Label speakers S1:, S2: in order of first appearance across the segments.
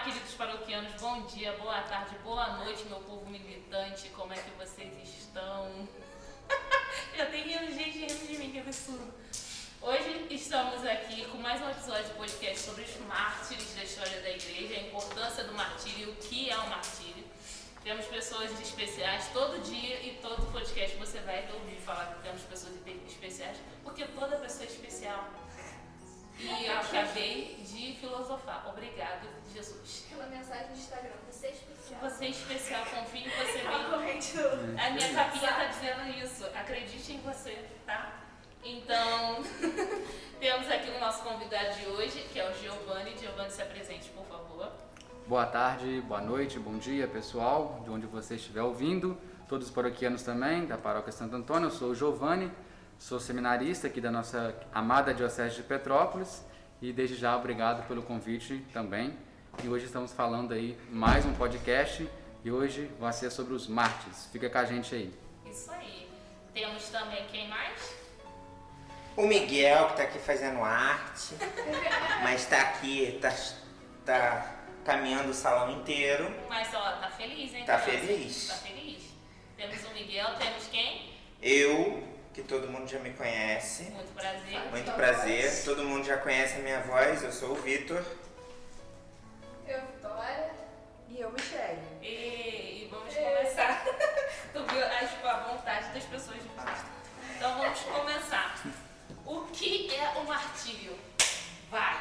S1: Olá, queridos paroquianos, bom dia, boa tarde, boa noite, meu povo militante, como é que vocês estão? Eu tenho gente rindo de mim, que absurdo. Hoje estamos aqui com mais um episódio de podcast sobre os mártires da história da igreja, a importância do martírio, o que é o martírio. Temos pessoas especiais todo dia e todo podcast você vai ouvir falar que temos pessoas especiais, porque toda pessoa é especial. E eu acabei de filosofar. Obrigado, Jesus.
S2: Aquela mensagem do Instagram, você é especial.
S1: Você é especial, confie em você
S2: A
S1: mesmo.
S2: corrente do...
S1: A minha capinha tá dizendo isso. Acredite em você, tá? Então, temos aqui o nosso convidado de hoje, que é o Giovanni. Giovanni, se apresente, por favor.
S3: Boa tarde, boa noite, bom dia pessoal, de onde você estiver ouvindo, todos os paroquianos também, da Paróquia Santo Antônio, eu sou o Giovanni, sou seminarista aqui da nossa amada Diocese de Petrópolis e desde já obrigado pelo convite também. E hoje estamos falando aí mais um podcast e hoje vai ser sobre os mártires. Fica com a gente aí.
S1: Isso aí. Temos também quem mais?
S4: O Miguel, que está aqui fazendo arte, mas está aqui, tá, tá caminhando o salão inteiro.
S1: Mas ó, tá feliz, hein?
S4: Tá feliz.
S1: Tá feliz. Temos o Miguel, temos quem?
S4: Eu, que todo mundo já me conhece.
S1: Muito prazer.
S4: Muito prazer, todo mundo já conhece a minha voz, eu sou o Vitor.
S2: Eu, Vitória.
S5: E eu, Michelle.
S1: E, e vamos começar. tu viu a, tipo, a vontade das pessoas de falar. Então vamos começar. O que é o martírio? Vai.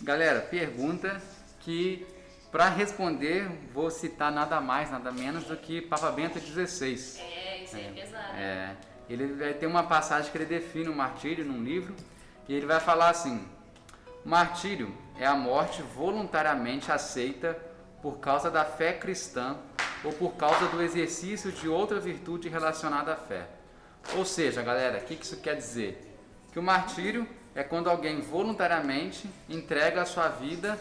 S3: Galera, pergunta que para responder vou citar nada mais, nada menos do que Papa Bento XVI.
S1: É, isso aí é pesado.
S3: É, ele vai ter uma passagem que ele define o martírio num livro e ele vai falar assim: martírio é a morte voluntariamente aceita por causa da fé cristã ou por causa do exercício de outra virtude relacionada à fé. Ou seja, galera, o que que isso quer dizer? Que o martírio é quando alguém voluntariamente entrega a sua vida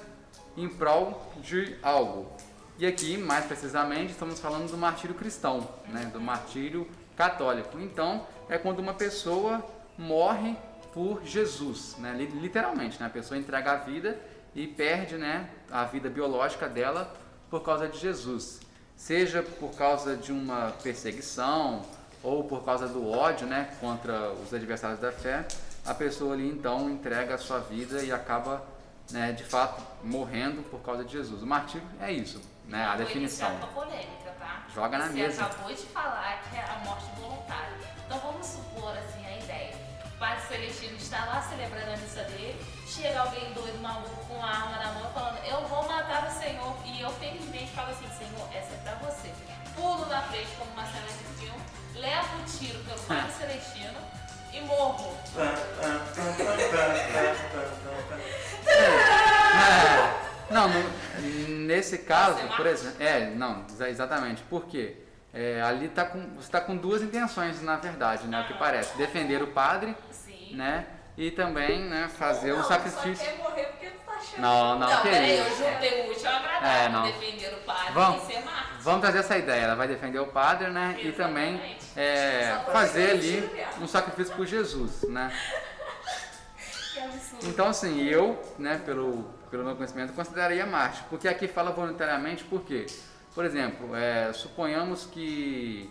S3: em prol de algo. E aqui, mais precisamente, estamos falando do martírio cristão, né? do martírio católico. Então, é quando uma pessoa morre por Jesus, né? Li- literalmente, né? a pessoa entrega a vida e perde né? a vida biológica dela por causa de Jesus. Seja por causa de uma perseguição ou por causa do ódio né? contra os adversários da fé, a pessoa ali então entrega a sua vida e acaba né, de fato morrendo por causa de Jesus. O martírio é isso, né, a
S1: Vou
S3: definição.
S1: uma polêmica, tá?
S3: Joga na
S1: Você
S3: mesa.
S1: acabou de falar que é a morte voluntária. Então vamos supor assim a ideia. O Padre Celestino está lá celebrando a missa dele, chega alguém doido, maluco, com uma arma na mão, falando, eu vou matar o Senhor. E eu felizmente falo assim, Senhor, essa é pra você. Pulo na frente como uma cena de filme, levo um tiro pelo Padre Celestino e morro.
S3: É, não, no- nesse caso, por exemplo, é, não, exa- exatamente, por quê? É, ali tá com, você está com duas intenções, na verdade, né, o que parece, defender o padre,
S1: Sim.
S3: né, e também, né, fazer
S2: Não,
S3: sacrifício.
S2: Só quer morrer porque tu tá achando.
S3: Não, não,
S1: Não,
S3: que
S1: peraí, eu
S3: isso.
S1: juntei o útil ao agradável.
S3: É, não.
S1: Defender o padre
S3: Vamos.
S1: e ser mártir.
S3: Vamos trazer essa ideia, ela vai defender o padre, né, e também
S1: Exatamente.
S3: é, fazer ali um sacrifício por Jesus, né.
S1: Que absurdo.
S3: Então, assim, eu, né, pelo, pelo meu conhecimento, consideraria Marte, porque aqui fala voluntariamente, por quê? Por exemplo, é, suponhamos que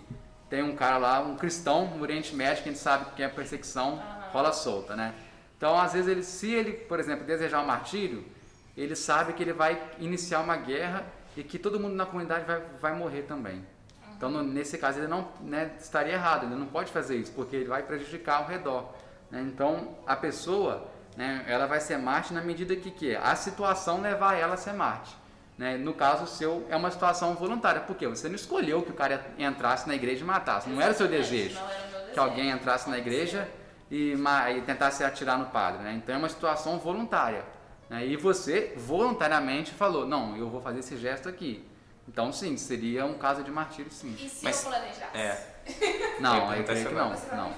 S3: tem um cara lá, um cristão no Oriente Médio, que a gente sabe que é perseguição, rola solta, né? Então, às vezes, ele, se ele, por exemplo, desejar o martírio, ele sabe que ele vai iniciar uma guerra e que todo mundo na comunidade vai, vai morrer também. Então, no- nesse caso, ele não né, estaria errado, ele não pode fazer isso, porque ele vai prejudicar ao redor. né? Então, a pessoa, né, ela vai ser Marte na medida que, que a situação levar ela a ser Marte. Né? No caso seu, é uma situação voluntária, porque você não escolheu que o cara entrasse na igreja e matasse, não era o seu desejo
S1: Não era o meu
S3: que
S1: desejo.
S3: alguém entrasse na igreja e, e tentasse atirar no padre. Né? Então é uma situação voluntária. né? E você voluntariamente falou: não, eu vou fazer esse gesto aqui. Então, sim, seria um caso de martírio, sim.
S1: E se
S4: Mas-
S1: eu planejasse?
S4: É,
S3: Não, aí creio que não. Não.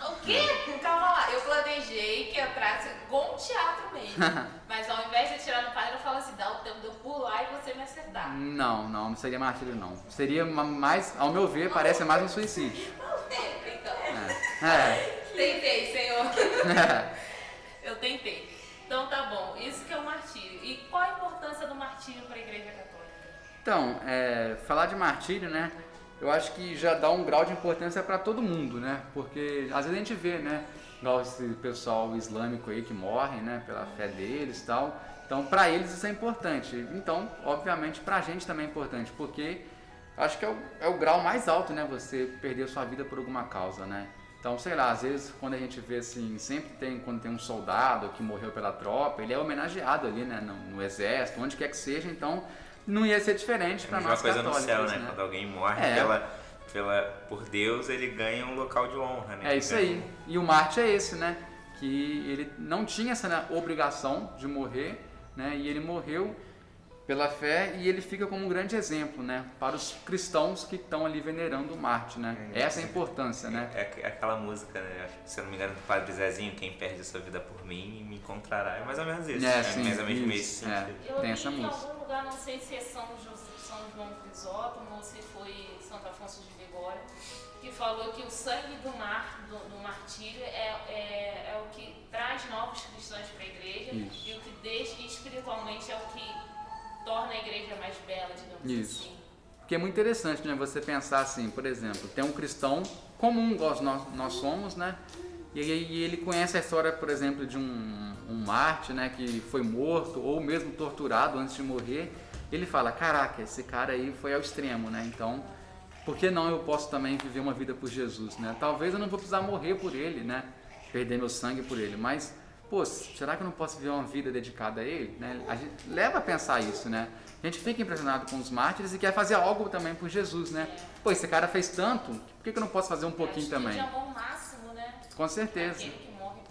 S1: O quê? Calma lá, eu planejei que entrasse um teatro mesmo. Mas ao invés de atirar no padre, eu falo assim, dá o tempo de eu pular e você me acertar.
S3: Não, não, não seria martírio, não. Seria mais, ao meu ver, parece mais um suicídio.
S1: Tenta, então.
S3: É.
S1: Tentei, senhor.
S3: É.
S1: Eu tentei. Então tá bom, isso que é o martírio. E qual a importância martírio para a Igreja Católica?
S3: Então, é, falar de martírio, né? Eu acho que já dá um grau de importância para todo mundo, né? Porque às vezes a gente vê, né? Esse pessoal islâmico aí que morre, né? Pela fé deles e tal. Então, para eles isso é importante. Então, obviamente, para a gente também é importante, porque acho que é o, é o grau mais alto, né? Você perder sua vida por alguma causa, né? Então, sei lá, às vezes quando a gente vê assim, sempre tem, quando tem um soldado que morreu pela tropa, ele é homenageado ali, né? No, no exército, onde quer que seja, então não ia ser diferente para nós
S4: coisa
S3: católicos,
S4: no céu, né?
S3: né?
S4: Quando alguém morre
S3: É.
S4: pela, pela, por Deus, ele ganha um local de honra, né?
S3: É isso aí. E o Marte é esse, né? Que ele não tinha essa né, obrigação de morrer, né? E ele morreu pela fé e ele fica como um grande exemplo, né? Para os cristãos que estão ali venerando o Marte, né?
S4: É,
S3: Essa é a importância, né?
S4: É, é aquela música, né? Se eu não me engano, do Padre Zezinho, quem perde a sua vida por mim me encontrará. É mais ou menos isso.
S3: É,
S4: né?
S3: sim,
S4: mais ou menos
S3: isso,
S4: esse
S3: é.
S4: sentido.
S1: Eu
S3: Tem essa
S1: em
S3: música.
S1: algum lugar, não sei se é São, José, São João Crisóstomo ou se foi Santo Afonso de Ligório, que falou que o sangue do, mar, do, do martírio é, é, é o que traz novos cristãos para a igreja
S3: Isso.
S1: e o que deixa espiritualmente é o que torna a igreja mais bela, digamos
S3: Isso.
S1: assim.
S3: Porque é muito interessante, né? Você pensar assim, por exemplo, tem um cristão comum, igual nós, nós somos, né? E aí ele conhece a história, por exemplo, de um, um Marte, né? Que foi morto ou mesmo torturado antes de morrer. Ele fala, caraca, esse cara aí foi ao extremo, né? Então, por que não eu posso também viver uma vida por Jesus, né? Talvez eu não vou precisar morrer por ele, né? Perder meu sangue por ele, mas pô, será que eu não posso viver uma vida dedicada a ele? Né? A gente leva a pensar isso, né? A gente fica impressionado com os mártires e quer fazer algo também por Jesus, né? Pô, esse cara fez tanto, por que, que eu não posso fazer um pouquinho
S1: Atitude
S3: também?
S1: de amor máximo, né?
S3: Com certeza.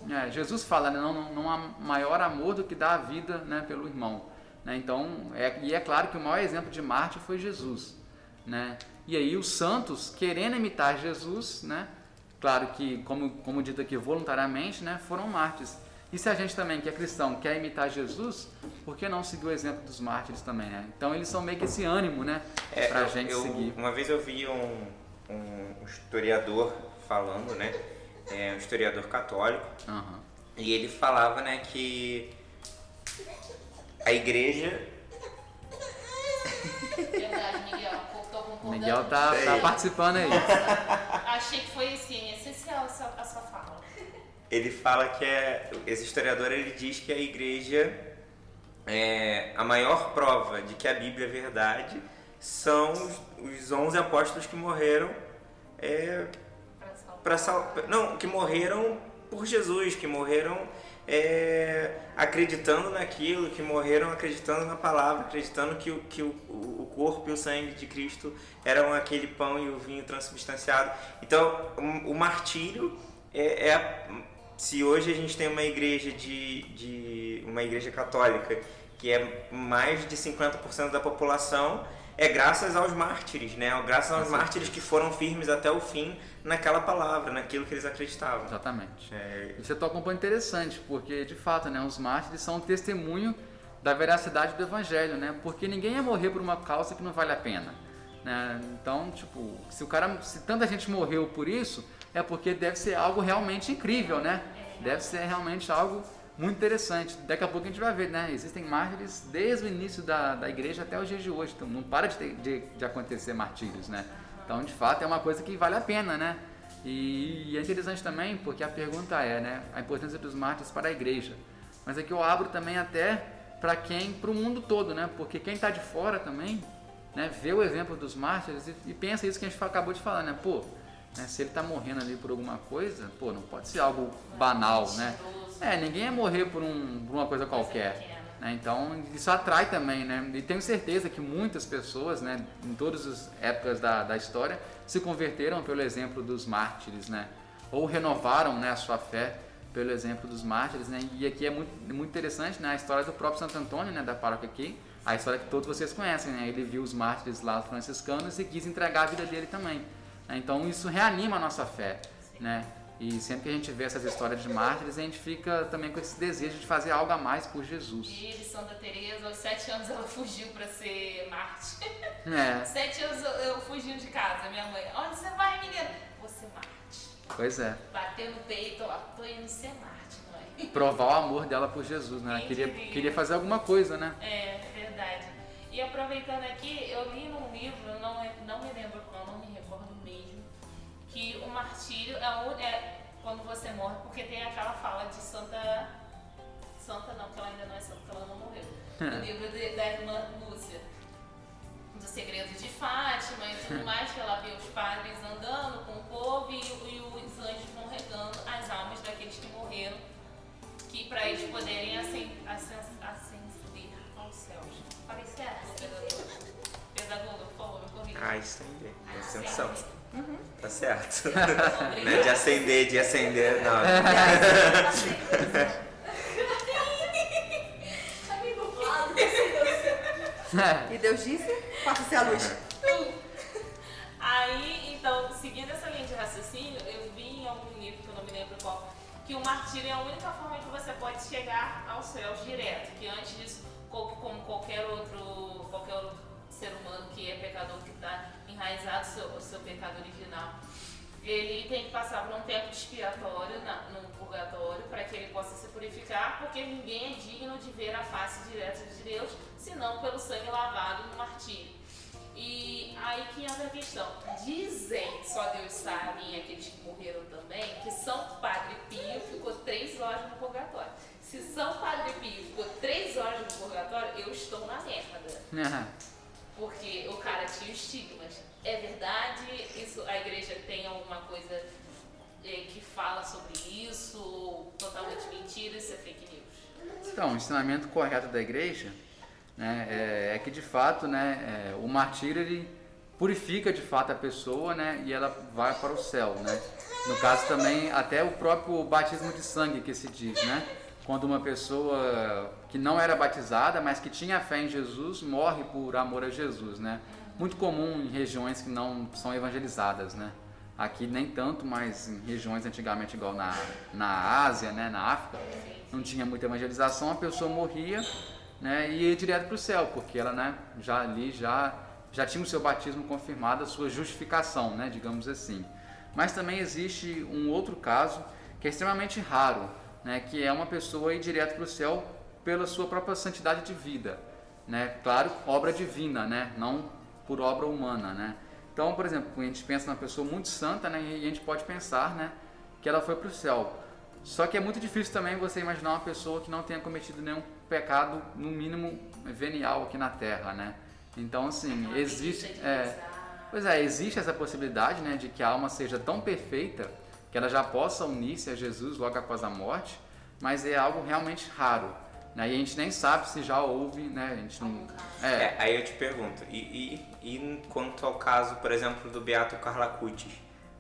S3: É, Jesus fala, né, não, não, não há maior amor do que dar a vida né, pelo irmão. Né? Então, é, e é claro que o maior exemplo de Marte foi Jesus. Né? E aí os santos, querendo imitar Jesus, né? claro que, como, como dito aqui, voluntariamente, né, foram mártires. E se a gente também, que é cristão, quer imitar Jesus, por que não seguir o exemplo dos mártires também? Né? Então eles são meio que esse ânimo né,
S4: É,
S3: pra
S4: eu-
S3: gente
S4: eu-
S3: seguir.
S4: Uma vez eu vi um, um historiador falando, né? É, um historiador católico,
S3: Aham.
S4: e ele falava, né, que a igreja.
S1: Verdade, Miguel. Concordando.
S3: Miguel tá, tá participando aí.
S1: Achei que foi assim, essencial a sua, a sua fala.
S4: Ele fala que é. Esse historiador ele diz que a igreja é a maior prova de que a Bíblia é verdade são os, os 11 apóstolos que morreram é, para sal... não que morreram por Jesus que morreram é, acreditando naquilo que morreram acreditando na palavra acreditando que, o, que o, o corpo e o sangue de Cristo eram aquele pão e o vinho transubstanciado então o, o martírio é, é se hoje a gente tem uma igreja de, de uma igreja católica que é mais de 50% da população é graças aos mártires, né? Graças aos mártires que foram firmes até o fim naquela palavra, naquilo que eles acreditavam.
S3: Exatamente.
S4: É,
S3: Você toca um ponto interessante, porque de fato, né, os mártires são um testemunho da veracidade do evangelho, né? Porque ninguém ia morrer por uma causa que não vale a pena, né? Então, tipo, se o cara, se tanta gente morreu por isso, é porque deve ser algo realmente incrível, né? Deve ser realmente algo muito interessante. Daqui a pouco a gente vai ver, né? Existem mártires desde o início da, da igreja até os dias de hoje, então não para de, ter- de, de acontecer martírios, né? Então, de fato, é uma coisa que vale a pena, né? E, e é interessante também porque a pergunta é, né, a importância dos mártires para a igreja. Mas aqui eu abro também até para quem, para o mundo todo, né? Porque quem está de fora também, né, vê o exemplo dos mártires e, e pensa isso que a gente acabou de falar, né? Pô, né, se ele está morrendo ali por alguma coisa, pô, não pode ser algo banal, né? É, ninguém ia morrer por, um, por uma coisa qualquer. Né? Então isso atrai também, né? E tenho certeza que muitas pessoas, né, em todas as épocas da, da história, se converteram pelo exemplo dos mártires, né? Ou renovaram né, a sua fé pelo exemplo dos mártires, né? E aqui é muito, muito interessante, né? A história do próprio Santo Antônio, né, da paróquia aqui, a história que todos vocês conhecem, né? Ele viu os mártires lá franciscanos e quis entregar a vida dele também. Né? Então isso reanima a nossa fé, né? E sempre que a gente vê essas histórias de mártires, a gente fica também com esse desejo de fazer algo a mais por Jesus.
S1: E ele, Santa Teresa, aos sete anos ela fugiu pra ser Marte.
S3: É,
S1: Sete anos eu, fugi de casa, minha mãe. Onde você vai, menina? Vou ser Marte.
S3: pois é.
S1: Bateu no peito, ó, tô indo ser Marte, mãe.
S3: Provar o amor dela por Jesus, né? Ela queria, queria fazer alguma coisa, né?
S1: É, verdade. E aproveitando aqui, eu li num livro, não, não me lembro qual, não me que o martírio é, é quando você morre, porque tem aquela fala de Santa. Santa não, que ela ainda não é santa, porque ela não morreu. No livro de, da irmã Lúcia. Do segredo de Fátima e tudo mais, que ela vê os padres andando com o povo e, e os anjos vão regando as almas daqueles que morreram, que para eles poderem ascender aos céus. Falei certo? Pedagoga, por favor, me corrija.
S4: Ah, estender. Ascensão. Uhum. Tá certo. Não é de acender, de acender, não.
S5: e Deus disse, faça-se a luz.
S1: Aí, então, seguindo essa linha de raciocínio, eu vi em algum livro, que eu não me lembro qual, que o martírio é a única forma que você pode chegar aos céus direto. Que antes disso, como qualquer outro, qualquer outro ser humano que é pecador, que está enraizado seu, seu pecado original, ele tem que passar por um tempo expiatório no purgatório para que ele possa se purificar, porque ninguém é digno de ver a face direta de Deus, senão pelo sangue lavado no martírio. E aí que entra a questão. Dizem, só Deus sabe, e aqueles que morreram também, que São Padre Pio ficou três horas no purgatório. Se São Padre Pio ficou três horas no purgatório, eu estou na merda. Porque o cara tinha estigmas. É verdade? Isso, a igreja tem alguma coisa é, que fala sobre isso? Totalmente mentira? Isso é fake news?
S3: Então, o ensinamento correto da igreja né, é, é que de fato né, é, o martírio ele purifica de fato a pessoa né, e ela vai para o céu. Né? No caso também, até o próprio batismo de sangue que se diz, né? Quando uma pessoa que não era batizada, mas que tinha fé em Jesus, morre por amor a Jesus, né? Muito comum em regiões que não são evangelizadas, né? Aqui nem tanto, mas em regiões antigamente igual na, na Ásia, né, na África, não tinha muita evangelização, a pessoa morria, né, e ia direto para o céu, porque ela, né, já ali já já tinha o seu batismo confirmado, a sua justificação, né, digamos assim. Mas também existe um outro caso que é extremamente raro, né, que é uma pessoa ir direto para o céu pela sua própria santidade de vida, né? Claro, obra divina, né? Não por obra humana, né? Então, por exemplo, a gente pensa numa pessoa muito santa, né? E a gente pode pensar, né? Que ela foi para o céu. Só que é muito difícil também você imaginar uma pessoa que não tenha cometido nenhum pecado, no mínimo venial aqui na Terra, né? Então, assim, existe, é, pois é, existe essa possibilidade, né, de que a alma seja tão perfeita que ela já possa unir-se a Jesus logo após a morte, mas é algo realmente raro. Né? E a gente nem sabe se já houve, né? A gente não...
S4: é. é aí eu te pergunto, e, e, e, quanto ao caso, por exemplo, do Beato Carla Cutis,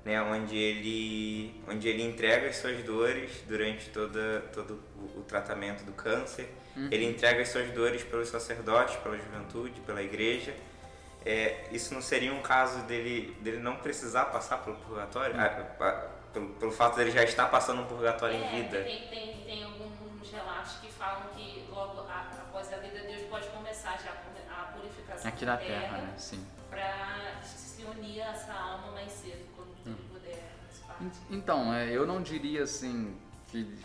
S4: né? onde, ele, onde ele entrega as suas dores durante toda, todo o, o tratamento do câncer, uhum. ele entrega as suas dores pelos sacerdotes, pela juventude, pela igreja, é, isso não seria um caso dele, dele não precisar passar pelo purgatório? Uhum. Ah, pelo, pelo fato dele já estar passando um purgatório
S1: é,
S4: em vida.
S1: Tem, tem, tem alguns relatos que falam que logo a, após a vida Deus pode começar já a purificação
S3: aqui na terra, terra né? Sim.
S1: Para se unir a essa alma mais cedo quando hum. puder.
S3: Então, é, eu não diria assim que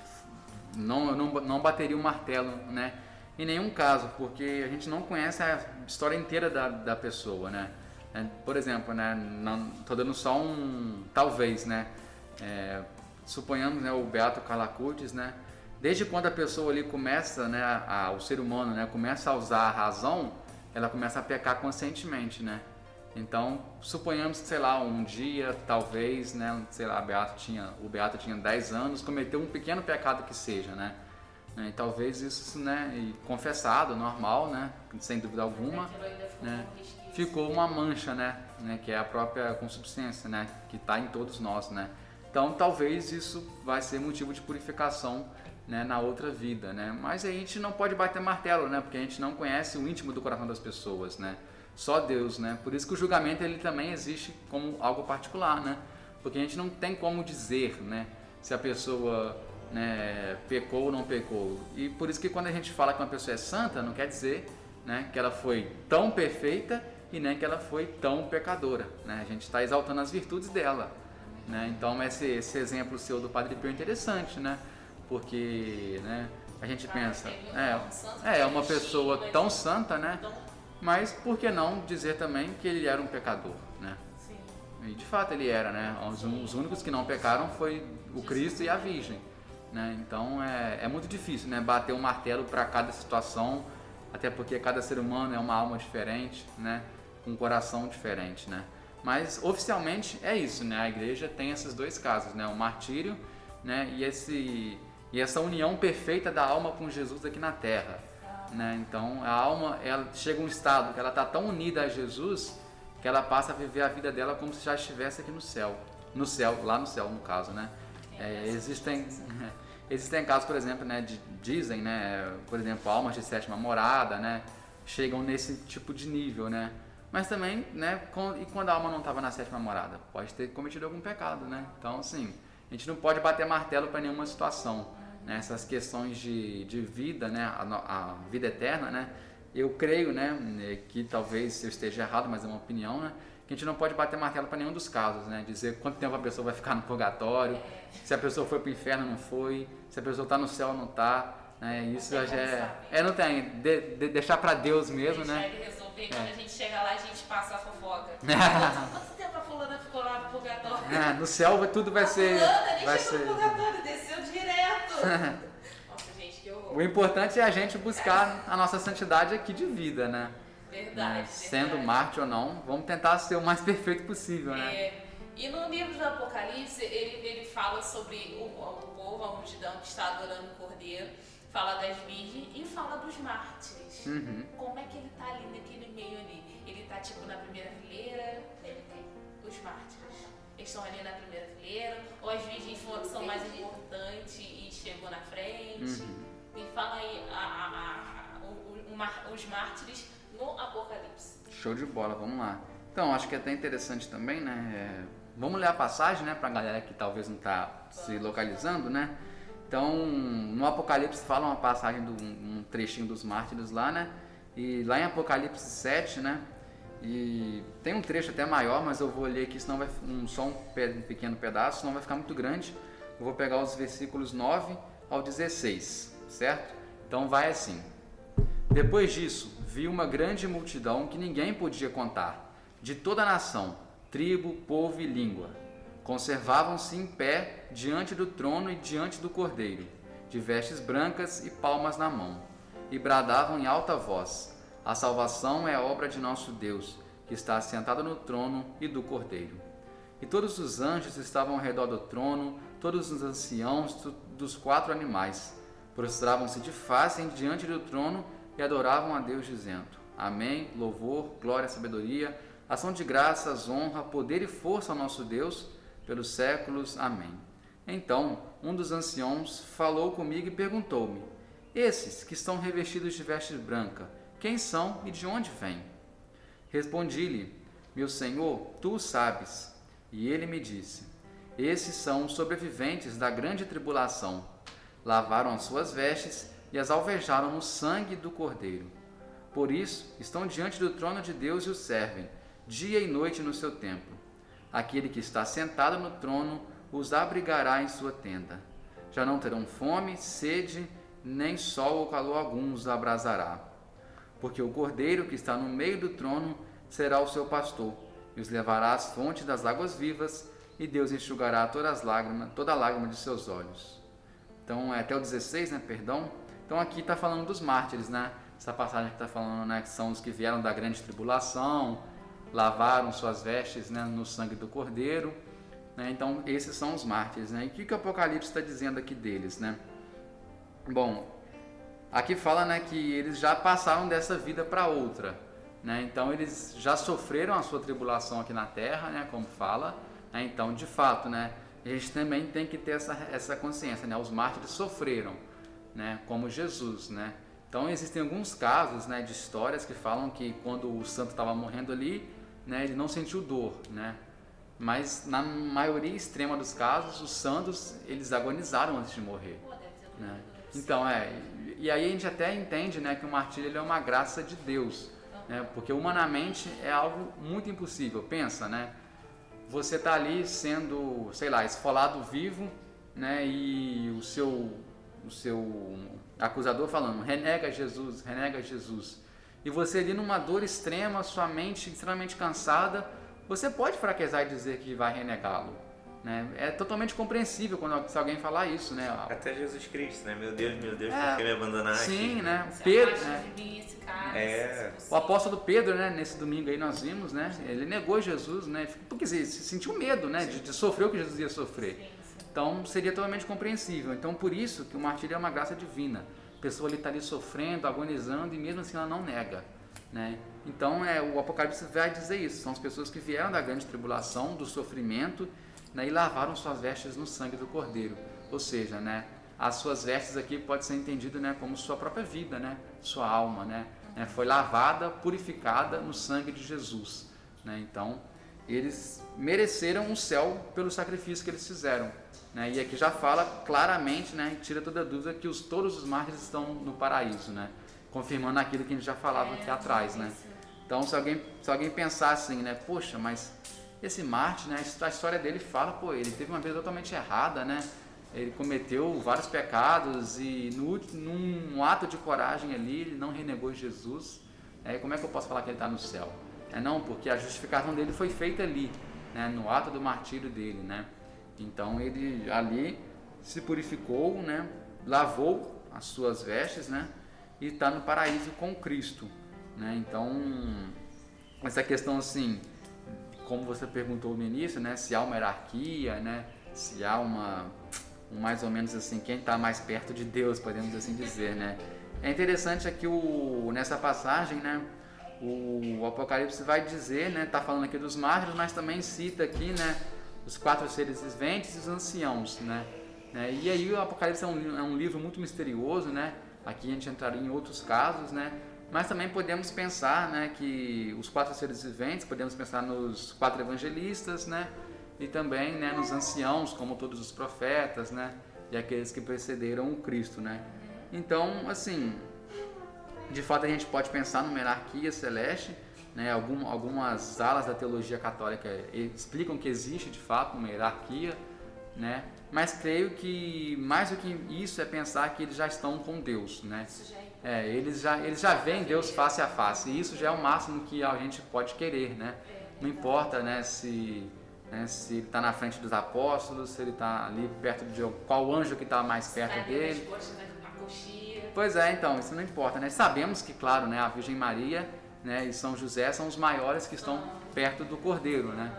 S3: não, não, não bateria o martelo, né? Em nenhum caso, porque a gente não conhece a história inteira da, da pessoa, né? É, por exemplo, né? Não, tô dando só um talvez, né? É, suponhamos né, o Beato Calacutis, né? Desde quando a pessoa ali começa, né, a, o ser humano, né, começa a usar a razão, ela começa a pecar conscientemente, né? Então, suponhamos que, sei lá, um dia, talvez, né, sei lá, Beato tinha, o Beato tinha 10 anos, cometeu um pequeno pecado que seja, né? E talvez isso, né, e confessado, normal, né, sem dúvida alguma, né, ficou uma mancha, né, né, que é a própria consubstância, né, que está em todos nós, né. Então, talvez isso vai ser motivo de purificação né, na outra vida, né? Mas a gente não pode bater martelo, né? Porque a gente não conhece o íntimo do coração das pessoas, né? Só Deus, né? Por isso que o julgamento ele também existe como algo particular, né? Porque a gente não tem como dizer, né? Se a pessoa né, pecou ou não pecou. E por isso que quando a gente fala que uma pessoa é santa, não quer dizer né, que ela foi tão perfeita e nem que ela foi tão pecadora. Né? A gente está exaltando as virtudes dela. Né? Então esse, esse exemplo seu do Padre Pio é interessante, né? Porque né, a gente pensa, é, é uma pessoa tão santa, né? Mas por que não dizer também que ele era um pecador, né?
S1: Sim.
S3: E de fato ele era, né? Os, os únicos que não pecaram foi o Cristo e a Virgem, né? Então é, é muito difícil, né? Bater um martelo para cada situação, até porque cada ser humano é uma alma diferente, né? Com um coração diferente, né? Mas oficialmente é isso, né? A igreja tem esses dois casos, né? O martírio, né? E esse e essa união perfeita da alma com Jesus aqui na Terra, né? Então a alma ela chega a um estado que ela está tão unida a Jesus que ela passa a viver a vida dela como se já estivesse aqui no céu, no céu, lá no céu no caso, né? É, existem existem casos, por exemplo, né? De, dizem, né? Por exemplo, almas de sétima morada, né? Chegam nesse tipo de nível, né? Mas também, né, e quando a alma não estava na sétima morada? Pode ter cometido algum pecado, né? Então, assim, a gente não pode bater martelo para nenhuma situação. Né? Essas questões de, de vida, né, a, a, vida eterna, né? Eu creio, né, que talvez eu esteja errado, mas é uma opinião, né? Que a gente não pode bater martelo para nenhum dos casos, né? Dizer quanto tempo a pessoa vai ficar no purgatório, se a pessoa foi para o inferno não foi, se a pessoa está no céu ou não está. Né? Isso já é, é. não tem. De, de, deixar para Deus mesmo,
S1: Deixar
S3: né?
S1: Quando a gente chega lá, a gente passa a fofoca. Quanto tempo a fulana ficou lá no purgatório?
S3: É, no céu tudo vai
S1: a
S3: ser.
S1: Fulana nem
S3: vai
S1: chegou
S3: ser...
S1: no purgatório, desceu direto. Nossa, gente, que horror.
S3: O importante é a gente buscar a nossa santidade aqui de vida, né?
S1: Verdade.
S3: Né? Sendo
S1: verdade.
S3: Marte ou não, vamos tentar ser o mais perfeito possível, né?
S1: É, e no livro do Apocalipse, ele, ele fala sobre o, o povo, a multidão que está adorando o Cordeiro fala das virgens e fala dos mártires.
S3: Uhum.
S1: Como é que ele tá ali naquele meio ali? Ele tá tipo na primeira fileira, ele tem os mártires. Eles estão ali na primeira fileira, ou as virgens são mais importantes e chegou na frente.
S3: Uhum.
S1: E fala aí a, a, a, o, o, os mártires no Apocalipse.
S3: Show de bola, vamos lá. Então, acho que é até interessante também, né? É, vamos ler a passagem, né? Pra galera que talvez não tá se localizando, né? Então, no Apocalipse fala uma passagem, do, um trechinho dos mártires lá, né? E lá em Apocalipse 7, né? E tem um trecho até maior, mas eu vou ler aqui, senão vai um, só um, pequeno pedaço, senão vai ficar muito grande. Eu vou pegar os versículos 9 ao 16, certo? Então vai assim. Depois disso, vi uma grande multidão que ninguém podia contar, de toda a nação, tribo, povo e língua Conservavam-se em pé diante do trono e diante do cordeiro, de vestes brancas e palmas na mão, e bradavam em alta voz: A salvação é obra de nosso Deus, que está assentado no trono e do cordeiro. E todos os anjos estavam ao redor do trono, todos os anciãos dos quatro animais, prostravam-se de face diante do trono e adoravam a Deus, dizendo: Amém, louvor, glória, sabedoria, ação de graças, honra, poder e força ao nosso Deus pelos séculos. Amém. Então um dos anciãos falou comigo e perguntou-me: Esses que estão revestidos de vestes brancas, quem são e de onde vêm? Respondi-lhe: Meu senhor, tu o sabes. E ele me disse: Esses são os sobreviventes da grande tribulação. Lavaram as suas vestes e as alvejaram no sangue do Cordeiro. Por isso, estão diante do trono de Deus e o servem, dia e noite no seu templo. Aquele que está sentado no trono os abrigará em sua tenda. Já não terão fome, sede, nem sol ou calor algum os abrasará. Porque o cordeiro que está no meio do trono será o seu pastor, e os levará às fontes das águas vivas, e Deus enxugará todas as lágrimas, toda lágrima de seus olhos. Então, é até o 16, né? Perdão. Então, aqui está falando dos mártires, né? Essa passagem que está falando, né? Que são os que vieram da grande tribulação, lavaram suas vestes né, no sangue do Cordeiro. Né? Então, esses são os mártires. Né? E o que, que o Apocalipse está dizendo aqui deles? Né? Bom, aqui fala né, que eles já passaram dessa vida para outra. Né? Então, eles já sofreram a sua tribulação aqui na terra, né, como fala. Né? Então, de fato, né, a gente também tem que ter essa, essa consciência. Né? Os mártires sofreram, né, como Jesus. Né? Então, existem alguns casos né, de histórias que falam que quando o santo estava morrendo ali, né, ele não sentiu dor, né? Mas na maioria extrema dos casos, os santos eles agonizaram antes de morrer. Né? Então é, e aí a gente até entende, né, que o martírio é uma graça de Deus, né? Porque humanamente é algo muito impossível. Pensa, né? Você está ali sendo, sei lá, esfolado vivo, né? E o seu o seu acusador falando, renega Jesus, renega Jesus. e você ali numa dor extrema, sua mente extremamente cansada, você pode fraquezar e dizer que vai renegá-lo. Né? É totalmente compreensível quando se alguém falar isso, né?
S4: Até Jesus Cristo, né? Meu Deus, meu Deus,
S3: É,
S4: por que me abandonaste?
S3: Sim, né?
S1: Se
S3: Pedro, né?
S1: mim, cara,
S4: É.
S3: O apóstolo Pedro, né, nesse domingo aí nós vimos, né? Ele negou Jesus, né? Porque se se sentiu medo, né, de, de sofrer o que Jesus ia sofrer.
S1: Sim, sim.
S3: Então seria totalmente compreensível. Então por isso que o martírio é uma graça divina. A pessoa ali está ali sofrendo, agonizando e mesmo assim ela não nega, né? Então é o Apocalipse vai dizer isso. São as pessoas que vieram da grande tribulação, do sofrimento, né, e lavaram suas vestes no sangue do Cordeiro. Ou seja, né, as suas vestes aqui pode ser entendido, né, como sua própria vida, né, sua alma, né, né, foi lavada, purificada no sangue de Jesus, né? Então eles mereceram o céu pelo sacrifício que eles fizeram. Né? E aqui já fala claramente, né, tira toda dúvida, que os, todos os mártires estão no paraíso, né? confirmando aquilo que a gente já falava aqui atrás. Né? Então, se alguém, se alguém pensar assim, né, poxa, mas esse Marte, né, a história dele fala, pô, ele teve uma vida totalmente errada, né? Ele cometeu vários pecados e no, num ato de coragem ali, ele não renegou Jesus. É, como é que eu posso falar que ele está no céu? É não, porque a justificação dele foi feita ali, né, no ato do martírio dele, né? Então ele ali se purificou, né, lavou as suas vestes, né, e está no paraíso com Cristo, né? Então essa questão assim, como você perguntou no início, né, se há uma hierarquia, né, se há uma um mais ou menos assim quem está mais perto de Deus, podemos assim dizer, né? É interessante aqui o nessa passagem, né, o Apocalipse vai dizer, né, tá falando aqui dos mártires, mas também cita aqui, né, os quatro seres viventes e os anciãos, né? né? E aí o Apocalipse é um, é um livro muito misterioso, né? Aqui a gente entraria em outros casos, né? Mas também podemos pensar, né, que os quatro seres viventes, podemos pensar nos quatro evangelistas, né? E também, né, nos anciãos, como todos os profetas, né? E aqueles que precederam o Cristo, né? Então, assim, de fato a gente pode pensar numa hierarquia celeste, né? Algum, algumas alas da teologia católica explicam que existe de fato uma hierarquia, né? Mas creio que mais do que isso é pensar que eles já estão com Deus, né?
S1: Isso já é
S3: É, eles já, eles já veem Deus face a face, e isso já é o máximo que a gente pode querer, né? Não importa, né, se, né, se ele está na frente dos apóstolos, se ele está ali perto de qual anjo que está mais perto dele. Pois é, então, isso não importa, né? Sabemos que, claro, né, a Virgem Maria né, e São José são os maiores que estão perto do Cordeiro, né?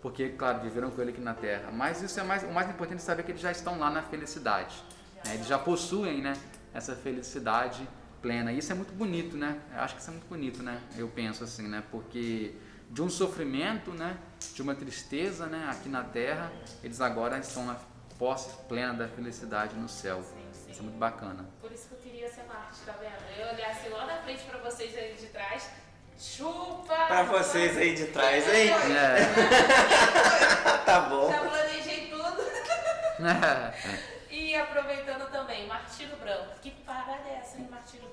S3: Porque, claro, viveram com ele aqui na Terra. Mas isso é mais, o mais importante é saber que eles já estão lá na felicidade. né? Eles já possuem, né, essa felicidade plena. Isso é muito bonito, né? Eu acho que isso é muito bonito, né? Eu penso assim, né? Porque de um sofrimento, né, de uma tristeza, né, aqui na Terra, eles agora estão na posse plena da felicidade no céu.
S1: Sim, sim.
S3: Isso é muito bacana.
S1: Por isso que eu queria ser Marte, tá vendo? Eu olhasse lá na frente pra vocês aí de trás. Chupa!
S4: Pra vocês aí de trás, hein?
S3: É.
S4: tá bom.
S1: Já planejei tudo. E aproveitando também, Martírio Branco. Que parada é essa, hein, Martírio Branco?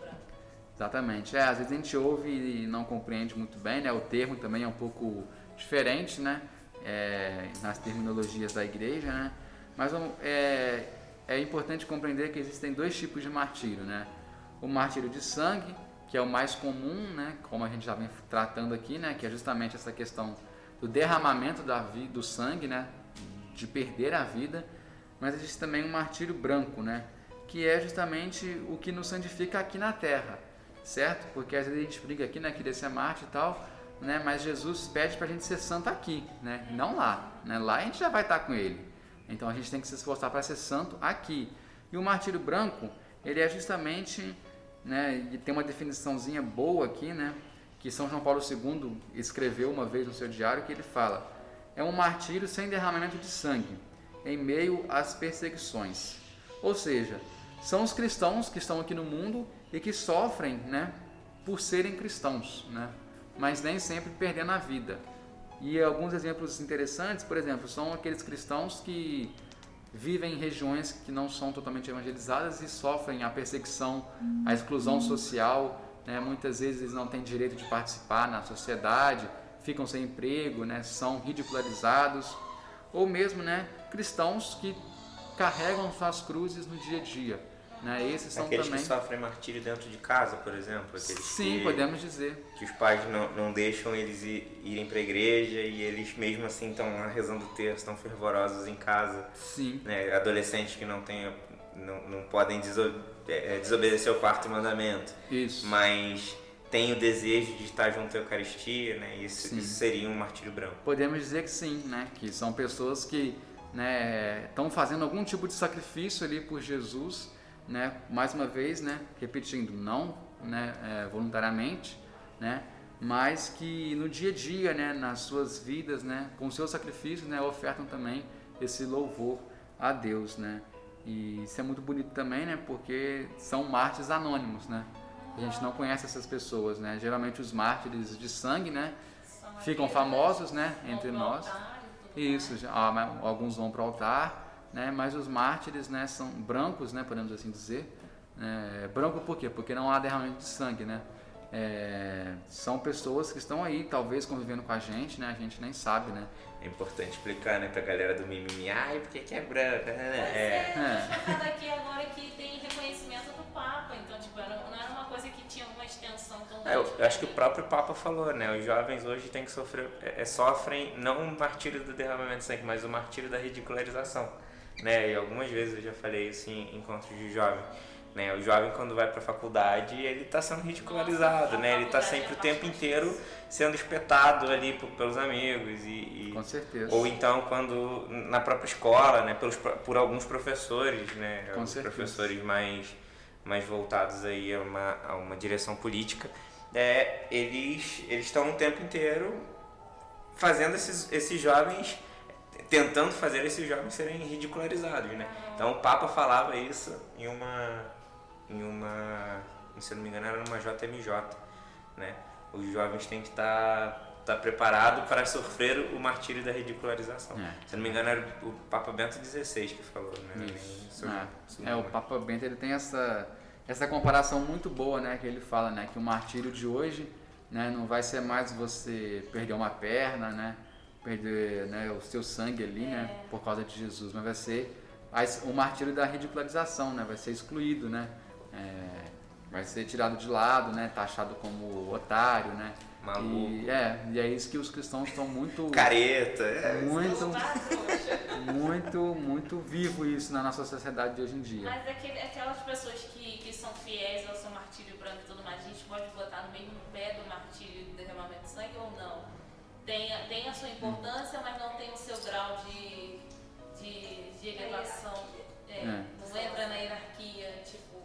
S3: Exatamente. É, às vezes a gente ouve e não compreende muito bem, né? O termo também é um pouco diferente, né? É, nas terminologias da igreja, né? Mas é, é importante compreender que existem dois tipos de martírio, né? O martírio de sangue, que é o mais comum, né? Como a gente já vem tratando aqui, né? Que é justamente essa questão do derramamento da vi- do sangue, né? De perder a vida. Mas existe também um martírio branco, né? Que é justamente o que nos santifica aqui na terra, certo? Porque às vezes a gente briga aqui, né? Querer ser Marte e tal, né? Mas Jesus pede pra gente ser santo aqui, né? Não lá, né? Lá a gente já vai estar com Ele. Então a gente tem que se esforçar para ser santo aqui. E o martírio branco, ele é justamente, né? E tem uma definiçãozinha boa aqui, né? Que São João Paulo II escreveu uma vez no seu diário que ele fala: é um martírio sem derramamento de sangue, em meio às perseguições. Ou seja, são os cristãos que estão aqui no mundo e que sofrem, né, por serem cristãos, né, mas nem sempre perdendo a vida. E alguns exemplos interessantes, por exemplo, são aqueles cristãos que vivem em regiões que não são totalmente evangelizadas e sofrem a perseguição, a exclusão social. Né? Muitas vezes eles não têm direito de participar na sociedade, ficam sem emprego, né? são ridicularizados. Ou mesmo né, cristãos que carregam suas cruzes no dia a dia. Né? Esses são
S4: Aqueles
S3: também.
S4: que sofrem martírio dentro de casa, por exemplo. Aqueles
S3: Sim,
S4: que,
S3: podemos dizer.
S4: que os pais não, não deixam eles ir, irem para a igreja e eles mesmo assim estão lá rezando o terço, estão fervorosos em casa.
S3: Sim,
S4: Né? Adolescentes que não, têm, não, não podem deso- é, desobedecer o quarto mandamento,
S3: isso.
S4: mas têm o desejo de estar junto à Eucaristia, né? Isso, isso seria um martírio branco.
S3: Podemos dizer que sim, né? Que são pessoas que estão fazendo algum tipo de sacrifício ali por Jesus, né? Mais uma vez, né? Repetindo, não, né? é, voluntariamente, né? Mas que no dia a dia, né? Nas suas vidas, né? Com seus sacrifícios, né? Ofertam também esse louvor a Deus, né? E isso é muito bonito também, né? Porque são mártires anônimos, né? A gente não conhece essas pessoas, né? Geralmente os mártires de sangue, né? Ficam famosos, né, entre nós. Isso, ah, alguns vão para o altar, né, mas os mártires, né, são brancos, né, podemos assim dizer. É, branco por quê? Porque não há derramamento de sangue, né? É, são pessoas que estão aí, talvez convivendo com a gente, né? A gente nem sabe, né?
S4: É importante explicar, né, pra galera do mimimi, ai, porque que é branca, né? É,
S1: é,
S3: É.
S1: aqui agora que tem reconhecimento do Papa, então, tipo, era- não era uma coisa que tinha uma extensão tão
S4: É,
S1: grande.
S4: eu
S1: pra
S4: acho que o próprio Papa falou, né? Os jovens hoje têm que sofrer, é, é, sofrem não o martírio do derramamento de sangue, mas o martírio da ridicularização, né? E algumas vezes eu já falei isso em encontros de jovem, né? O jovem quando vai para a faculdade ele está sendo ridicularizado,
S1: Nossa, a
S4: né? Ele está sempre
S1: é
S4: o tempo
S1: bastante
S4: inteiro sendo espetado ali por- pelos amigos e, e-
S3: Com certeza.
S4: ou então quando na própria escola, né? Pelos, por alguns professores, né?
S3: Com
S4: Alguns
S3: certeza.
S4: professores mais mais voltados aí a uma, a uma direção política, é, eles eles estão o tempo inteiro fazendo esses, esses jovens tentando fazer esses jovens serem ridicularizados, né? Então o Papa falava isso em uma em uma se eu não me engano era numa JMJ, né? Os jovens têm que estar tá preparado para sofrer o martírio da ridicularização.
S3: É.
S4: Se eu não me engano era o Papa Bento XVI que falou, né?
S3: Isso.
S4: Sou- sou-
S3: É, é, o Papa Bento ele tem essa, essa comparação muito boa, né? Que ele fala, né? Que o martírio de hoje, né? Não vai ser mais você perder uma perna, né? Perder né, o seu sangue ali, né? Por causa de Jesus, mas vai ser o martírio da ridicularização, né? Vai ser excluído, né? É, vai ser tirado de lado, né? Taxado como otário, né?
S4: Maluco.
S3: E, é, e é isso que os cristãos estão muito...
S4: Careta, é.
S3: Muito, muito, muito vivo isso na nossa sociedade de hoje em dia.
S1: Mas aquele, aquelas pessoas que, que são fiéis ao seu martírio branco e tudo mais, a gente pode botar no mesmo pé do martírio do derramamento de sangue ou não? Tem, a- tem a sua importância, mas não tem o seu grau de, de, de elevação. É,
S3: É.
S1: Não entra na hierarquia, tipo.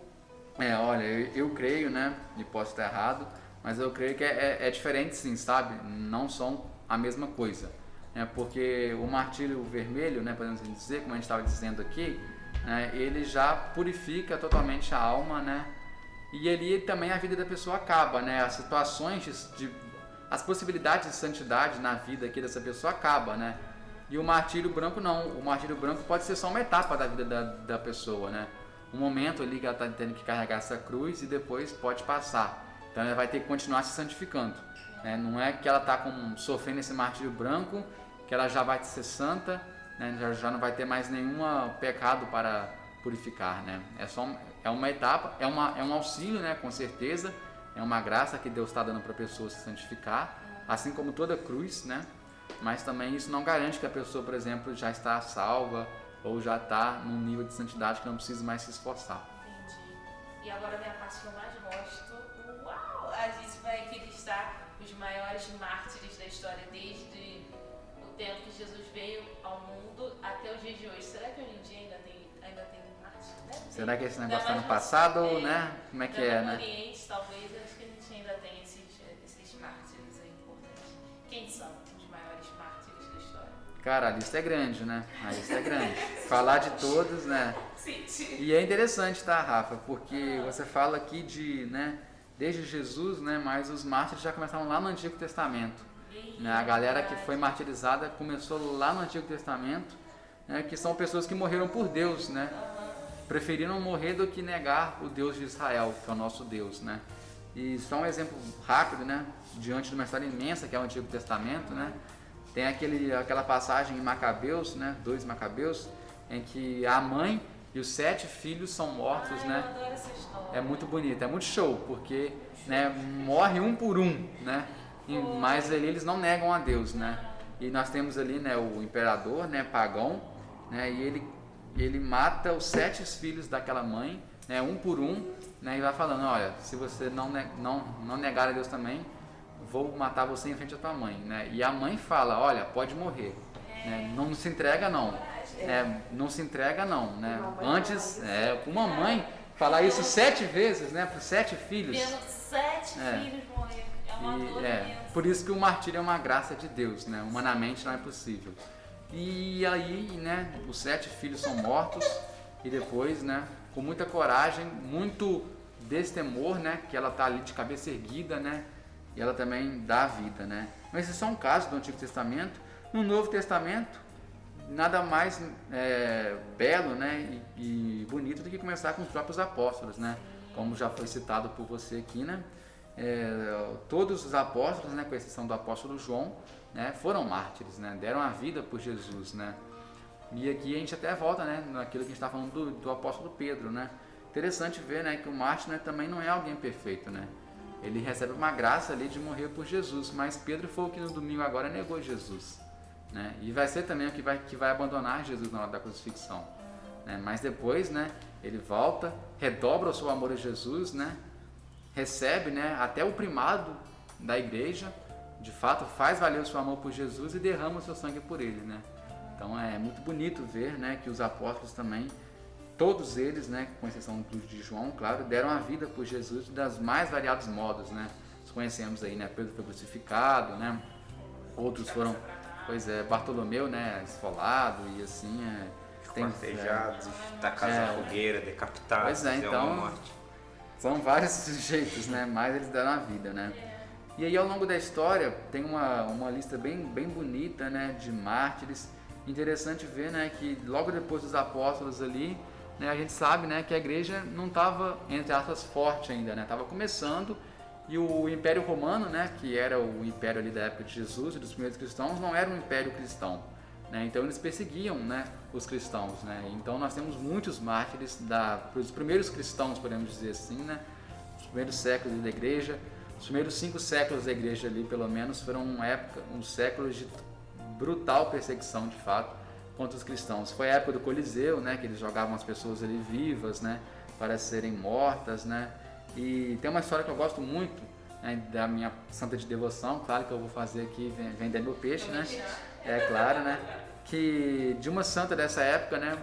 S3: É, olha, eu, eu creio, né? E posso estar errado, mas eu creio que é, é- é diferente sim, sabe? Não são a mesma coisa. Né? Porque o martírio vermelho, né, podemos dizer, como a gente estava dizendo aqui, né, ele já purifica totalmente a alma, né? E ali também a vida da pessoa acaba, né? As situações de- as possibilidades de santidade na vida aqui dessa pessoa acaba, né? E o martírio branco não. O martírio branco pode ser só uma etapa da vida da, da pessoa, né? Um momento ali que ela está tendo que carregar essa cruz e depois pode passar. Então ela vai ter que continuar se santificando. Né? Não é que ela está sofrendo esse martírio branco, que ela já vai ser santa, né? já, já não vai ter mais nenhum pecado para purificar. Né? É só é uma etapa, é, uma, é um auxílio, né? com certeza. É uma graça que Deus está dando para a pessoa se santificar, assim como toda cruz, né? Mas também isso não garante que a pessoa, por exemplo, já está salva ou já está num nível de santidade que não precisa mais se esforçar.
S1: Entendi. E agora vem a parte que eu mais gosto. Uau! A gente vai aqui listar os maiores mártires da história desde o tempo que Jesus veio ao mundo até os dias de hoje. Será que hoje em dia ainda tem.
S3: Será que esse negócio está no passado, né? Como é que é,
S1: no
S3: né?
S1: Oriente, talvez, acho que a gente ainda tem esses, esses mártires aí importantes. Quem são os maiores mártires da história?
S3: Cara, a lista é grande, né? A lista é grande. Falar de todos, né?
S1: Sim, sim.
S3: E é interessante, tá, Rafa? Porque você fala aqui de, né? Desde Jesus, né? Mas os mártires já começaram lá no Antigo Testamento. Né? A galera que foi martirizada começou lá no Antigo Testamento, né? que são pessoas que morreram por Deus, né? Preferiram morrer do que negar o Deus de Israel, que é o nosso Deus, né? E só um exemplo rápido, né? Diante de uma história imensa que é o Antigo Testamento, né? Tem aquele, aquela passagem em Macabeus, né? Dois Macabeus, em que a mãe e os sete filhos são mortos,
S1: Ai,
S3: né?
S1: Eu adoro essa história.
S3: É muito bonito, é muito show, porque né, morre um por um, né? E, mas ali eles não negam a Deus, né? E nós temos ali né, o imperador, né, pagão, né? E ele, ele mata os sete filhos daquela mãe, né, um por um, né? E vai falando, olha, se você não, não, não negar a Deus também, vou matar você em frente à tua mãe, né? E a mãe fala, olha, pode morrer, né? Não se entrega não, é, não se entrega não, né? Antes, é, uma mãe falar isso sete vezes, né? Para sete filhos.
S1: Sete
S3: É.
S1: filhos morrer. É uma dor
S3: E, é,
S1: imensa.
S3: por isso que o martírio é uma graça de Deus, né? Humanamente não é possível. E aí, né, os sete filhos são mortos e depois, né, com muita coragem, muito destemor, né, que ela tá ali de cabeça erguida, né, e ela também dá a vida, né. Mas esse é só um caso do Antigo Testamento. No Novo Testamento, nada mais é, belo, né, e, e bonito do que começar com os próprios apóstolos, né, como já foi citado por você aqui, né. É, todos os apóstolos, né, com exceção do apóstolo João, né, foram mártires, né, deram a vida por Jesus, né. E aqui a gente até volta, né, naquilo que a gente está falando do, do apóstolo Pedro, né. Interessante ver, né, que o mártir né, também não é alguém perfeito, né. Ele recebe uma graça ali de morrer por Jesus, mas Pedro foi o que no domingo agora negou Jesus, né. E vai ser também o que vai que vai abandonar Jesus na hora da crucifixão, né. Mas depois, né, ele volta, redobra o seu amor a Jesus, né, recebe né, até o primado da igreja, de fato faz valer o seu amor por Jesus e derrama o seu sangue por ele. Né? Então é muito bonito ver né, que os apóstolos também, todos eles, né, com exceção de João, claro, deram a vida por Jesus das mais variados modos. Né? Nós conhecemos aí, né, Pedro foi crucificado, né? outros foram, pois é, Bartolomeu, né, esfolado e assim. É, tem-
S4: Cortejados, tacados
S3: É.
S4: na fogueira, decapitados,
S3: Pois é,
S4: é
S3: então-
S4: morte.
S3: São vários jeitos, né? Mas eles deram a vida, né? E aí ao longo da história tem uma, uma lista bem, bem bonita, né? De mártires. Interessante ver, né? Que logo depois dos apóstolos ali, né? A gente sabe, né? Que a igreja não estava, entre aspas, forte ainda, né? Estava começando e o Império Romano, né? Que era o império ali da época de Jesus e dos primeiros cristãos, não era um império cristão. Né? Então eles perseguiam né, os cristãos. Né? Então nós temos muitos mártires da, dos primeiros cristãos, podemos dizer assim, né? os primeiros séculos da igreja. Os primeiros cinco séculos da igreja ali, pelo menos, foram uma época, uns séculos de brutal perseguição, de fato, contra os cristãos. Foi a época do Coliseu, né, que eles jogavam as pessoas ali vivas, né, para serem mortas, né. E tem uma história que eu gosto muito né, da minha santa de devoção, claro que eu vou fazer aqui ven- vender meu peixe, né. É claro, né? Que de uma santa dessa época, né?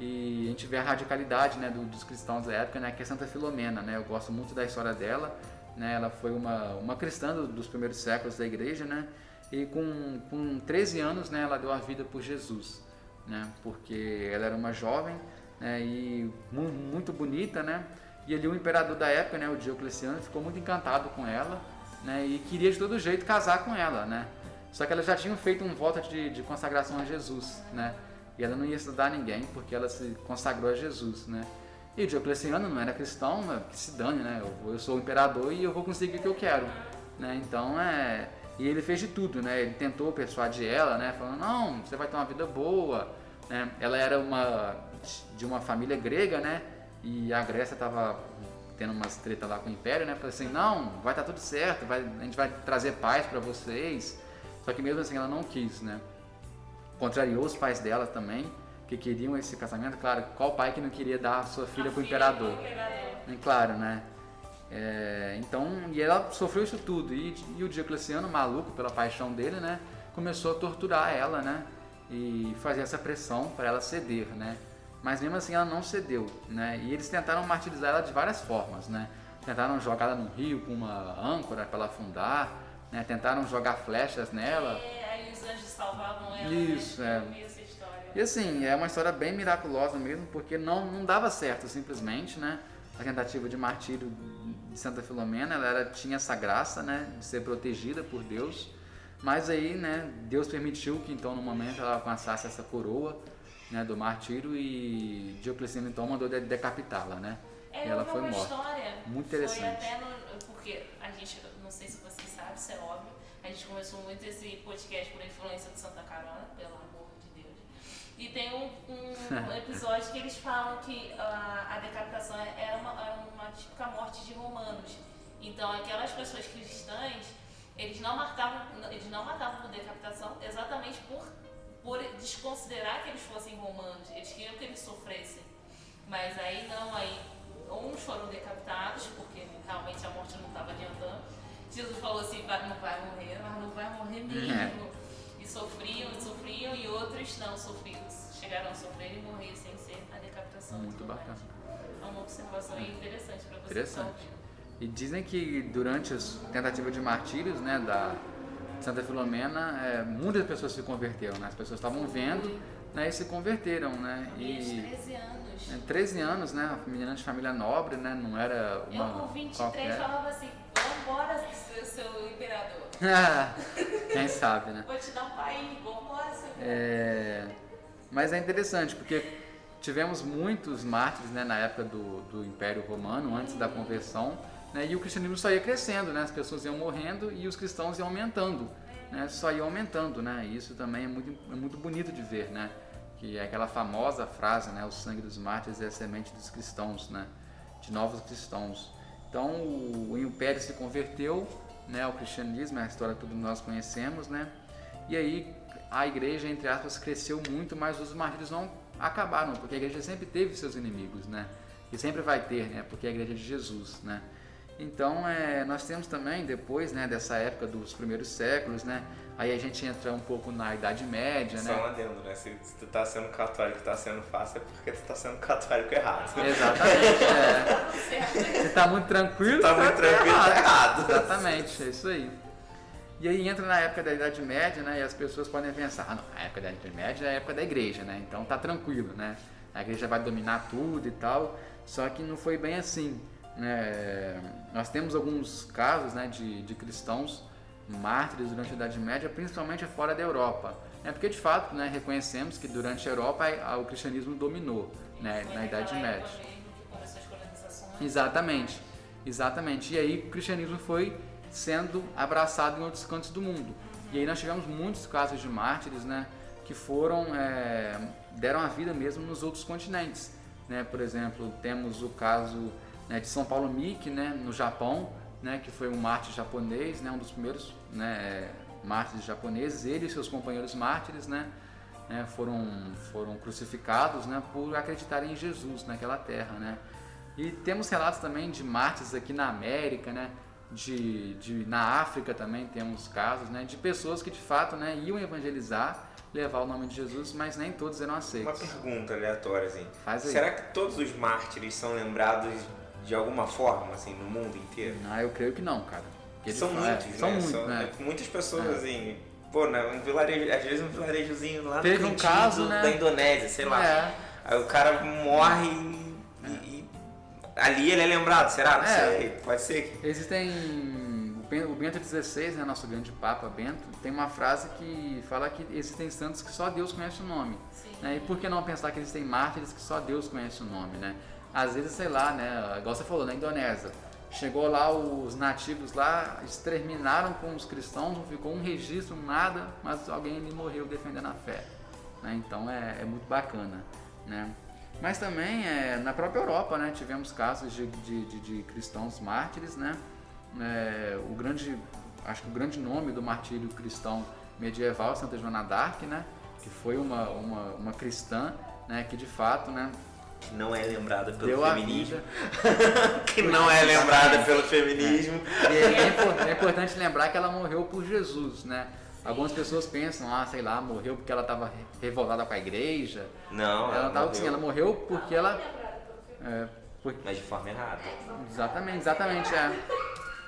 S3: E a gente vê a radicalidade, né, do- dos cristãos da época, né, que é Santa Filomena, né? Eu gosto muito da história dela, né? Ela foi uma, uma cristã do- dos primeiros séculos da igreja, né? E com, com 13 anos, né, ela deu a vida por Jesus, né? Porque ela era uma jovem, né, e mu- muito bonita, né? E ali o imperador da época, né, o Diocleciano, ficou muito encantado com ela, né? E queria de todo jeito casar com ela, né? Só que ela já tinha feito um voto de, de consagração a Jesus, né? E ela não ia estudar ninguém porque ela se consagrou a Jesus, né? E o Diocleciano não era cristão, mas que se dane, né? Eu, eu sou o imperador e eu vou conseguir o que eu quero, né? Então é... E ele fez de tudo, né? Ele tentou persuadir ela, né? Falando, não, você vai ter uma vida boa, né? Ela era uma... de uma família grega, né? E a Grécia estava tendo umas treta lá com o Império, né? Falei assim, não, vai estar tudo certo, vai, a gente vai trazer paz para vocês. Só que mesmo assim ela não quis, né? Contrariou os pais dela também, que queriam esse casamento. Claro, qual pai que não queria dar a sua filha
S1: A
S3: pro
S1: filha
S3: imperador?
S1: do imperador.
S3: É claro, né? É, então, e ela sofreu isso tudo. E, e o Diocleciano, maluco pela paixão dele, né? Começou a torturar ela, né? E fazer essa pressão para ela ceder, né? Mas mesmo assim ela não cedeu, né? E eles tentaram martirizar ela de várias formas, né? Tentaram jogar ela no rio com uma âncora para ela afundar, né? Tentaram jogar flechas nela.
S1: É, aí os anjos salvavam ela.
S3: Isso,
S1: né?
S3: é. E assim, é uma história bem miraculosa mesmo, porque não, não dava certo simplesmente, né? A tentativa de martírio de Santa Filomena, ela era, tinha essa graça, né? De ser protegida por Deus. Mas aí, né? Deus permitiu que então no momento ela alcançasse essa coroa, né? Do martírio e Diocleciano então mandou de- decapitá-la, né?
S1: É,
S3: e ela foi
S1: uma
S3: morta.
S1: história.
S3: Muito
S1: Foi
S3: interessante.
S1: até no, porque a gente, não sei se vocês sabem, isso é óbvio. A gente começou muito esse podcast por influência do Santa Carona, pelo amor de. E tem um, um episódio que eles falam que a, a decapitação era uma, era uma típica morte de romanos. Então aquelas pessoas cristãs, eles não matavam, eles não matavam por decapitação exatamente por, por desconsiderar que eles fossem romanos. Eles queriam que eles sofressem. Mas aí não, aí uns foram decapitados, porque realmente a morte não estava adiantando. Jesus falou assim, não vai morrer, mas não vai morrer mesmo. É sofriam, sofriam e outros não sofriam, chegaram a sofrer e morrer sem ser a decapitação.
S3: Muito bacana.
S1: É uma observação interessante para você.
S3: Interessante. E dizem que durante as tentativas de martírios, né, da Santa Filomena, é, muitas pessoas se converteram, né? As pessoas estavam vendo, né, e se converteram, né?
S1: E, 13 anos.
S3: É, 13 anos, né? A menina de família nobre, né? Não era uma
S1: Eu com 23 qualquer. falava assim, vambora, seu, seu imperador.
S3: Quem sabe, né?
S1: Vou te dar um país, vambora,
S3: é... Mas é interessante, porque tivemos muitos mártires né, na época do, do Império Romano, antes da conversão, né, e o cristianismo só ia crescendo, né, as pessoas iam morrendo e os cristãos iam aumentando, né, só iam aumentando, né, e isso também é muito, é muito bonito de ver, né, que é aquela famosa frase, né, o sangue dos mártires é a semente dos cristãos, né, de novos cristãos. Então o, o império se converteu, né, ao cristianismo, é a história que todos nós conhecemos, né, e aí a igreja, entre aspas, cresceu muito, mas os mártires não acabaram, porque a igreja sempre teve seus inimigos, né, e sempre vai ter, né, porque é a igreja de Jesus, né. Então, é, nós temos também, depois né, dessa época dos primeiros séculos, né, aí a gente entra um pouco na Idade Média,
S4: Só
S3: né?
S4: um adendo, né? Se, se tu tá sendo católico e tá sendo fácil, é porque tu tá sendo católico errado.
S3: Exatamente, é. Se tá muito tranquilo,
S4: tá muito tranquilo, tá errado.
S3: Exatamente, é isso aí. E aí entra na época da Idade Média, né? E as pessoas podem pensar, ah, não, a época da Idade Média é a época da igreja, né? Então tá tranquilo, né? A igreja vai dominar tudo e tal. Só que não foi bem assim. Né? Nós temos alguns casos né, de, de cristãos mártires durante a Idade Média, principalmente fora da Europa. É porque de fato né, reconhecemos que durante a Europa o cristianismo dominou né, na Idade Média. Exatamente, exatamente. E aí o cristianismo foi sendo abraçado em outros cantos do mundo. E aí nós tivemos muitos casos de mártires, né, que foram é, deram a vida mesmo nos outros continentes. Né? Por exemplo, temos o caso né, de São Paulo Miki, né, no Japão, né, que foi um mártir japonês, né, um dos primeiros né, mártires japoneses. Ele e seus companheiros mártires né, né, foram, foram crucificados né, por acreditarem em Jesus naquela terra. Né. E temos relatos também de mártires aqui na América, né, de, de, na África também temos casos né, de pessoas que de fato né, iam evangelizar levar o nome de Jesus, mas nem todos eram aceitos.
S4: Uma pergunta aleatória, assim. Será que todos os mártires são lembrados de alguma forma, assim, no mundo inteiro?
S3: Ah, eu creio que não, cara.
S4: Porque são muitos, é,
S3: né? São muitos,
S4: são,
S3: né?
S4: É, muitas pessoas, é. assim, pô, né, um vilarejo, às vezes um vilarejozinho lá
S3: Teve
S4: no
S3: um caso, né?
S4: da Indonésia, sei lá.
S3: É.
S4: Aí o cara morre e, e, ali ele é lembrado, será? Não
S3: É.
S4: sei, pode ser.
S3: Existem. O Bento XVI, né, nosso grande Papa Bento, tem uma frase que fala que existem santos que só Deus conhece o nome.
S1: Sim.
S3: Né? E por que não pensar que existem mártires que só Deus conhece o nome, né? Às vezes, sei lá, né? Igual você falou, na Indonésia. Chegou lá os nativos lá, exterminaram com os cristãos, não ficou um registro, nada, mas alguém ali morreu defendendo a fé. Né? Então é, é muito bacana. Né? Mas também é, na própria Europa né, tivemos casos de, de, de, de cristãos mártires. Né? É, o grande, acho que o grande nome do martírio cristão medieval é Santa Joana d'Arc, né? Que foi uma, uma, uma cristã né, que de fato né,
S4: Que não é lembrada pelo
S3: deu
S4: feminismo. que não é lembrada pelo feminismo.
S3: E é, impor- é importante lembrar que ela morreu por Jesus, né? Algumas pessoas pensam, ah, sei lá, morreu porque ela estava revoltada com a igreja.
S4: Não,
S3: ela não estava
S4: morreu,
S3: assim, ela morreu porque ela. É, porque-
S4: Mas de forma errada.
S3: exatamente, exatamente, é.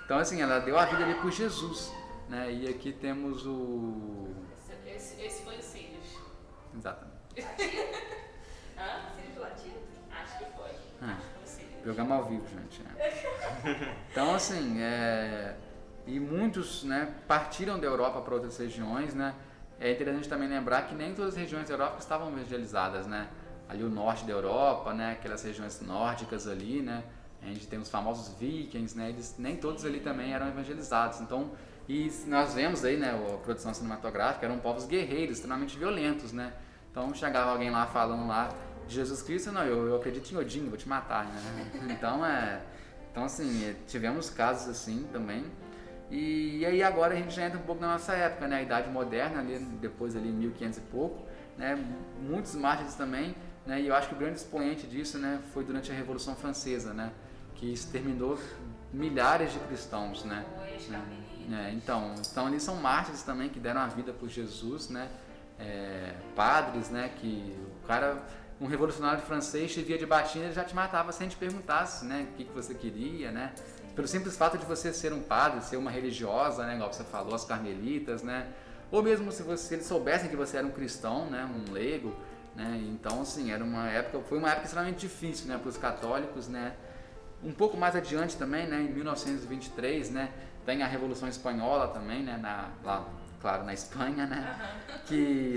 S3: Então assim, ela deu a vida ali por Jesus. Né? E aqui temos o. Exatamente.
S1: Hã?
S2: Sirius Latino?
S1: Acho que foi.
S3: Ah.
S1: Acho que foi.
S3: Programa ao vivo, gente. é. Então, assim, é... e muitos né, partiram da Europa para outras regiões, né? É interessante também lembrar que nem todas as regiões da Europa estavam evangelizadas, né? Ali o norte da Europa, né? Aquelas regiões nórdicas ali, né? A gente tem os famosos vikings, né? Eles, nem todos ali também eram evangelizados. Então, e nós vemos aí, né? A produção cinematográfica eram povos guerreiros, extremamente violentos, né? Então chegava alguém lá falando lá de Jesus Cristo, não, eu, eu acredito em Odin, vou te matar, né? Então é. Então assim, tivemos casos assim também. E, e, aí agora a gente já entra um pouco na nossa época, né? A idade moderna, ali, depois ali 1500 e pouco, né? Muitos mártires também, né? E eu acho que o grande expoente disso, né? Foi durante a Revolução Francesa, né? Que exterminou milhares de cristãos, né? É, então, então ali são mártires também que deram a vida por Jesus, né? É, padres, né? Que o cara, um revolucionário francês, te via de batina ele já te matava sem te perguntasse, né? O que, que você queria, né? Pelo simples fato de você ser um padre, ser uma religiosa, né? Igual você falou, as carmelitas, né? Ou mesmo se, você, se eles soubessem que você era um cristão, né? Um leigo, né? Então, assim, era uma época, foi uma época extremamente difícil, né? Para os católicos, né? Um pouco mais adiante também, né? Em 1923, né? Tem a Revolução Espanhola também, né? Na, lá, claro, na Espanha, né? Que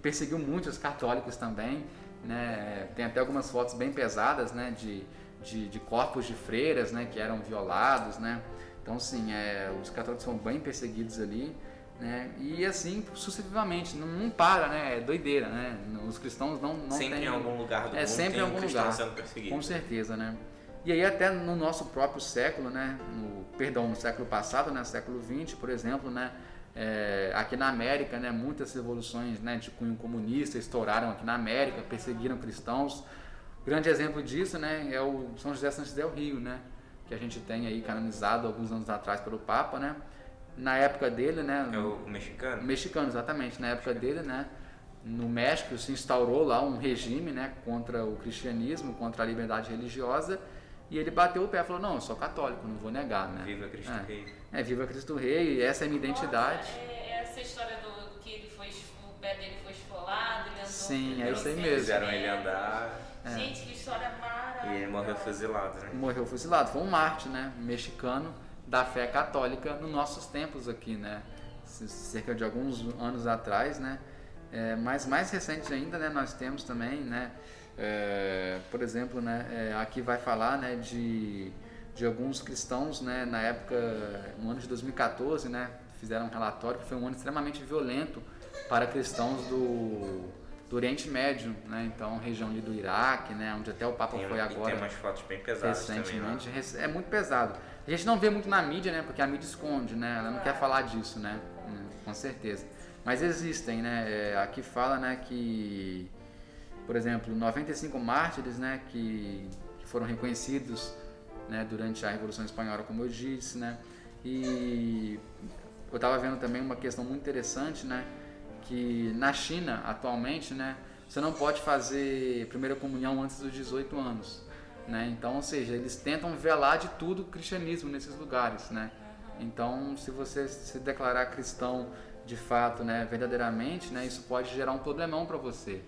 S3: perseguiu muito os católicos também, né? Tem até algumas fotos bem pesadas, né? De, de, de corpos de freiras, né? Que eram violados, né? Então, sim, é, os católicos são bem perseguidos ali, né? E assim, sucessivamente, não, não, para, né? É doideira, né? Os cristãos não, não
S4: sempre
S3: tem...
S4: em algum lugar do
S3: é,
S4: mundo
S3: sempre
S4: tem
S3: em algum
S4: um
S3: lugar,
S4: sendo perseguido.
S3: Com certeza, né? E aí até no nosso próprio século, né? No, perdão, no século passado, né? Século XX, por exemplo, né? É, aqui na América, né? Muitas revoluções, né? De cunho comunista estouraram aqui na América, perseguiram cristãos. Grande exemplo disso, né? É o São José Santos del Rio, né? Que a gente tem aí canonizado alguns anos atrás pelo Papa, né? Na época dele, né?
S4: É o mexicano?
S3: Mexicano, exatamente. Na época dele, né? No México se instaurou lá um regime, né? Contra o cristianismo, contra a liberdade religiosa e ele bateu o pé e falou: Não, eu sou católico, não vou negar, né?
S4: Viva Cristo
S3: é.
S4: Rei.
S3: É, viva Cristo Rei, essa é a minha identidade.
S1: Nossa, é essa história do que ele foi, o pé dele foi esfolado, ele andou.
S3: Sim, é isso aí mesmo.
S4: Fizeram ele andar
S1: Gente, que história maravilhosa.
S4: e ele morreu fuzilado, né?
S3: Morreu fuzilado. Foi um Marte, né? Mexicano da fé católica nos nossos tempos aqui, né? Cerca de alguns anos atrás, né? É, mas mais recente ainda, né? Nós temos também, né? É, por exemplo, né? é, aqui vai falar, né? De, de alguns cristãos, né? Na época, no ano de 2014, né? Fizeram um relatório que foi um ano extremamente violento para cristãos do, do Oriente Médio, né? Então, região ali do Iraque, né? Onde até o Papa
S4: Tem,
S3: foi agora
S4: tem umas fotos bem pesadas também,
S3: recentemente.
S4: né?
S3: Rec- É muito pesado. A gente não vê muito na mídia, né? Porque a mídia esconde, né? Ela não quer falar disso, né? Hum, Com certeza. Mas existem, né? É, aqui fala, né, que, por exemplo, 95 mártires, né, que foram reconhecidos, né, durante a Revolução Espanhola, como eu disse, né? E eu estava vendo também uma questão muito interessante, né? Que na China, atualmente, né? Você não pode fazer primeira comunhão antes dos 18 anos, né? Então, ou seja, eles tentam velar de tudo o cristianismo nesses lugares, né? Então, se você se declarar cristão de fato, né, verdadeiramente, né, isso pode gerar um problemão para você.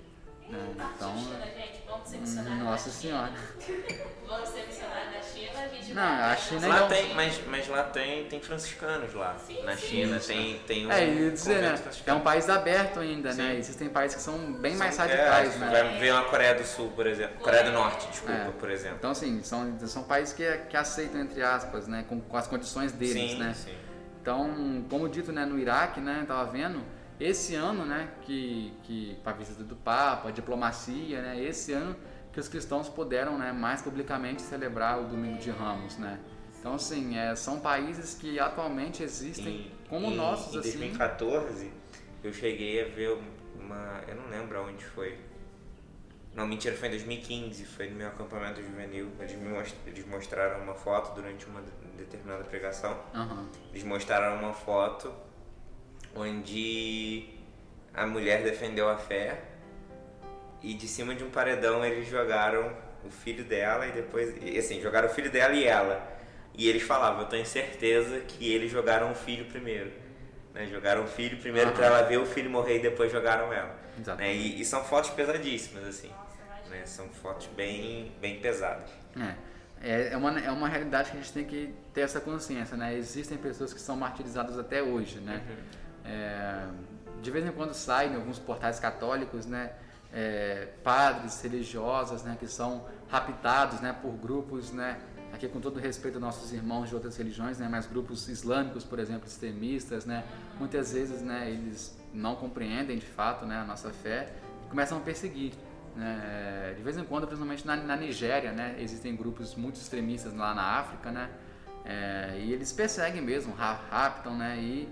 S3: Né? Então,
S1: China, gente, vamos ser missionários
S3: nossa senhora.
S1: Vamos ser missionários da China, a gente
S3: Não,
S1: vai-
S3: a China
S4: Lá
S3: não-
S4: tem, mas, mas lá tem, tem franciscanos lá.
S1: Sim,
S4: Na
S1: sim.
S4: China tem, tem um
S3: É, eu dizer, né? É um país aberto ainda, né?
S4: Sim.
S3: Existem países que são bem mais
S4: São-
S3: radicais,
S4: é,
S3: né?
S4: Vai ver uma Coreia do Sul, por exemplo. Coreia do Norte, desculpa,
S3: É.
S4: por exemplo.
S3: Então, assim, são, são países que, que aceitam, entre aspas, né? Com, com as condições deles,
S4: sim,
S3: né?
S4: sim.
S3: Então, como dito, né, no Iraque, né, tava vendo, esse ano, né, que, que a visita do Papa, a diplomacia, né, esse ano que os cristãos puderam, né, mais publicamente celebrar o Domingo de Ramos, né. Então, assim, é, são países que atualmente existem como
S4: em,
S3: nossos,
S4: Em
S3: assim.
S4: 2014, eu cheguei a ver uma. Eu não lembro aonde foi. Não, mentira, foi em 2015, foi no meu acampamento juvenil. Eles, me most- eles mostraram uma foto durante uma de- determinada pregação.
S3: Aham.
S4: Eles mostraram uma foto onde a mulher defendeu a fé e de cima de um paredão eles jogaram o filho dela e depois. e, Assim, jogaram o filho dela e ela. E eles falavam, eu tenho certeza que eles jogaram o filho primeiro. Né? Jogaram o filho primeiro pra ela ver o filho morrer e depois jogaram ela.
S3: Exato.
S4: Né? E, e são fotos pesadíssimas, assim.
S1: Nossa.
S4: Né? São fotos bem, bem pesadas.
S3: É. É, é, uma, é uma realidade que a gente tem que ter essa consciência, né? Existem pessoas que são martirizadas até hoje, né? É, de vez em quando saem em alguns portais católicos, né? É, padres religiosas, né? Que são raptados, né? Por grupos, né? Aqui com todo respeito aos nossos irmãos de outras religiões, né? Mas grupos islâmicos, por exemplo, extremistas, né? Muitas vezes, né? Eles não compreendem de fato, né? A nossa fé começam a perseguir. Né? De vez em quando, principalmente na, na Nigéria, né? existem grupos muito extremistas lá na África, né? É, e eles perseguem mesmo, raptam, né? E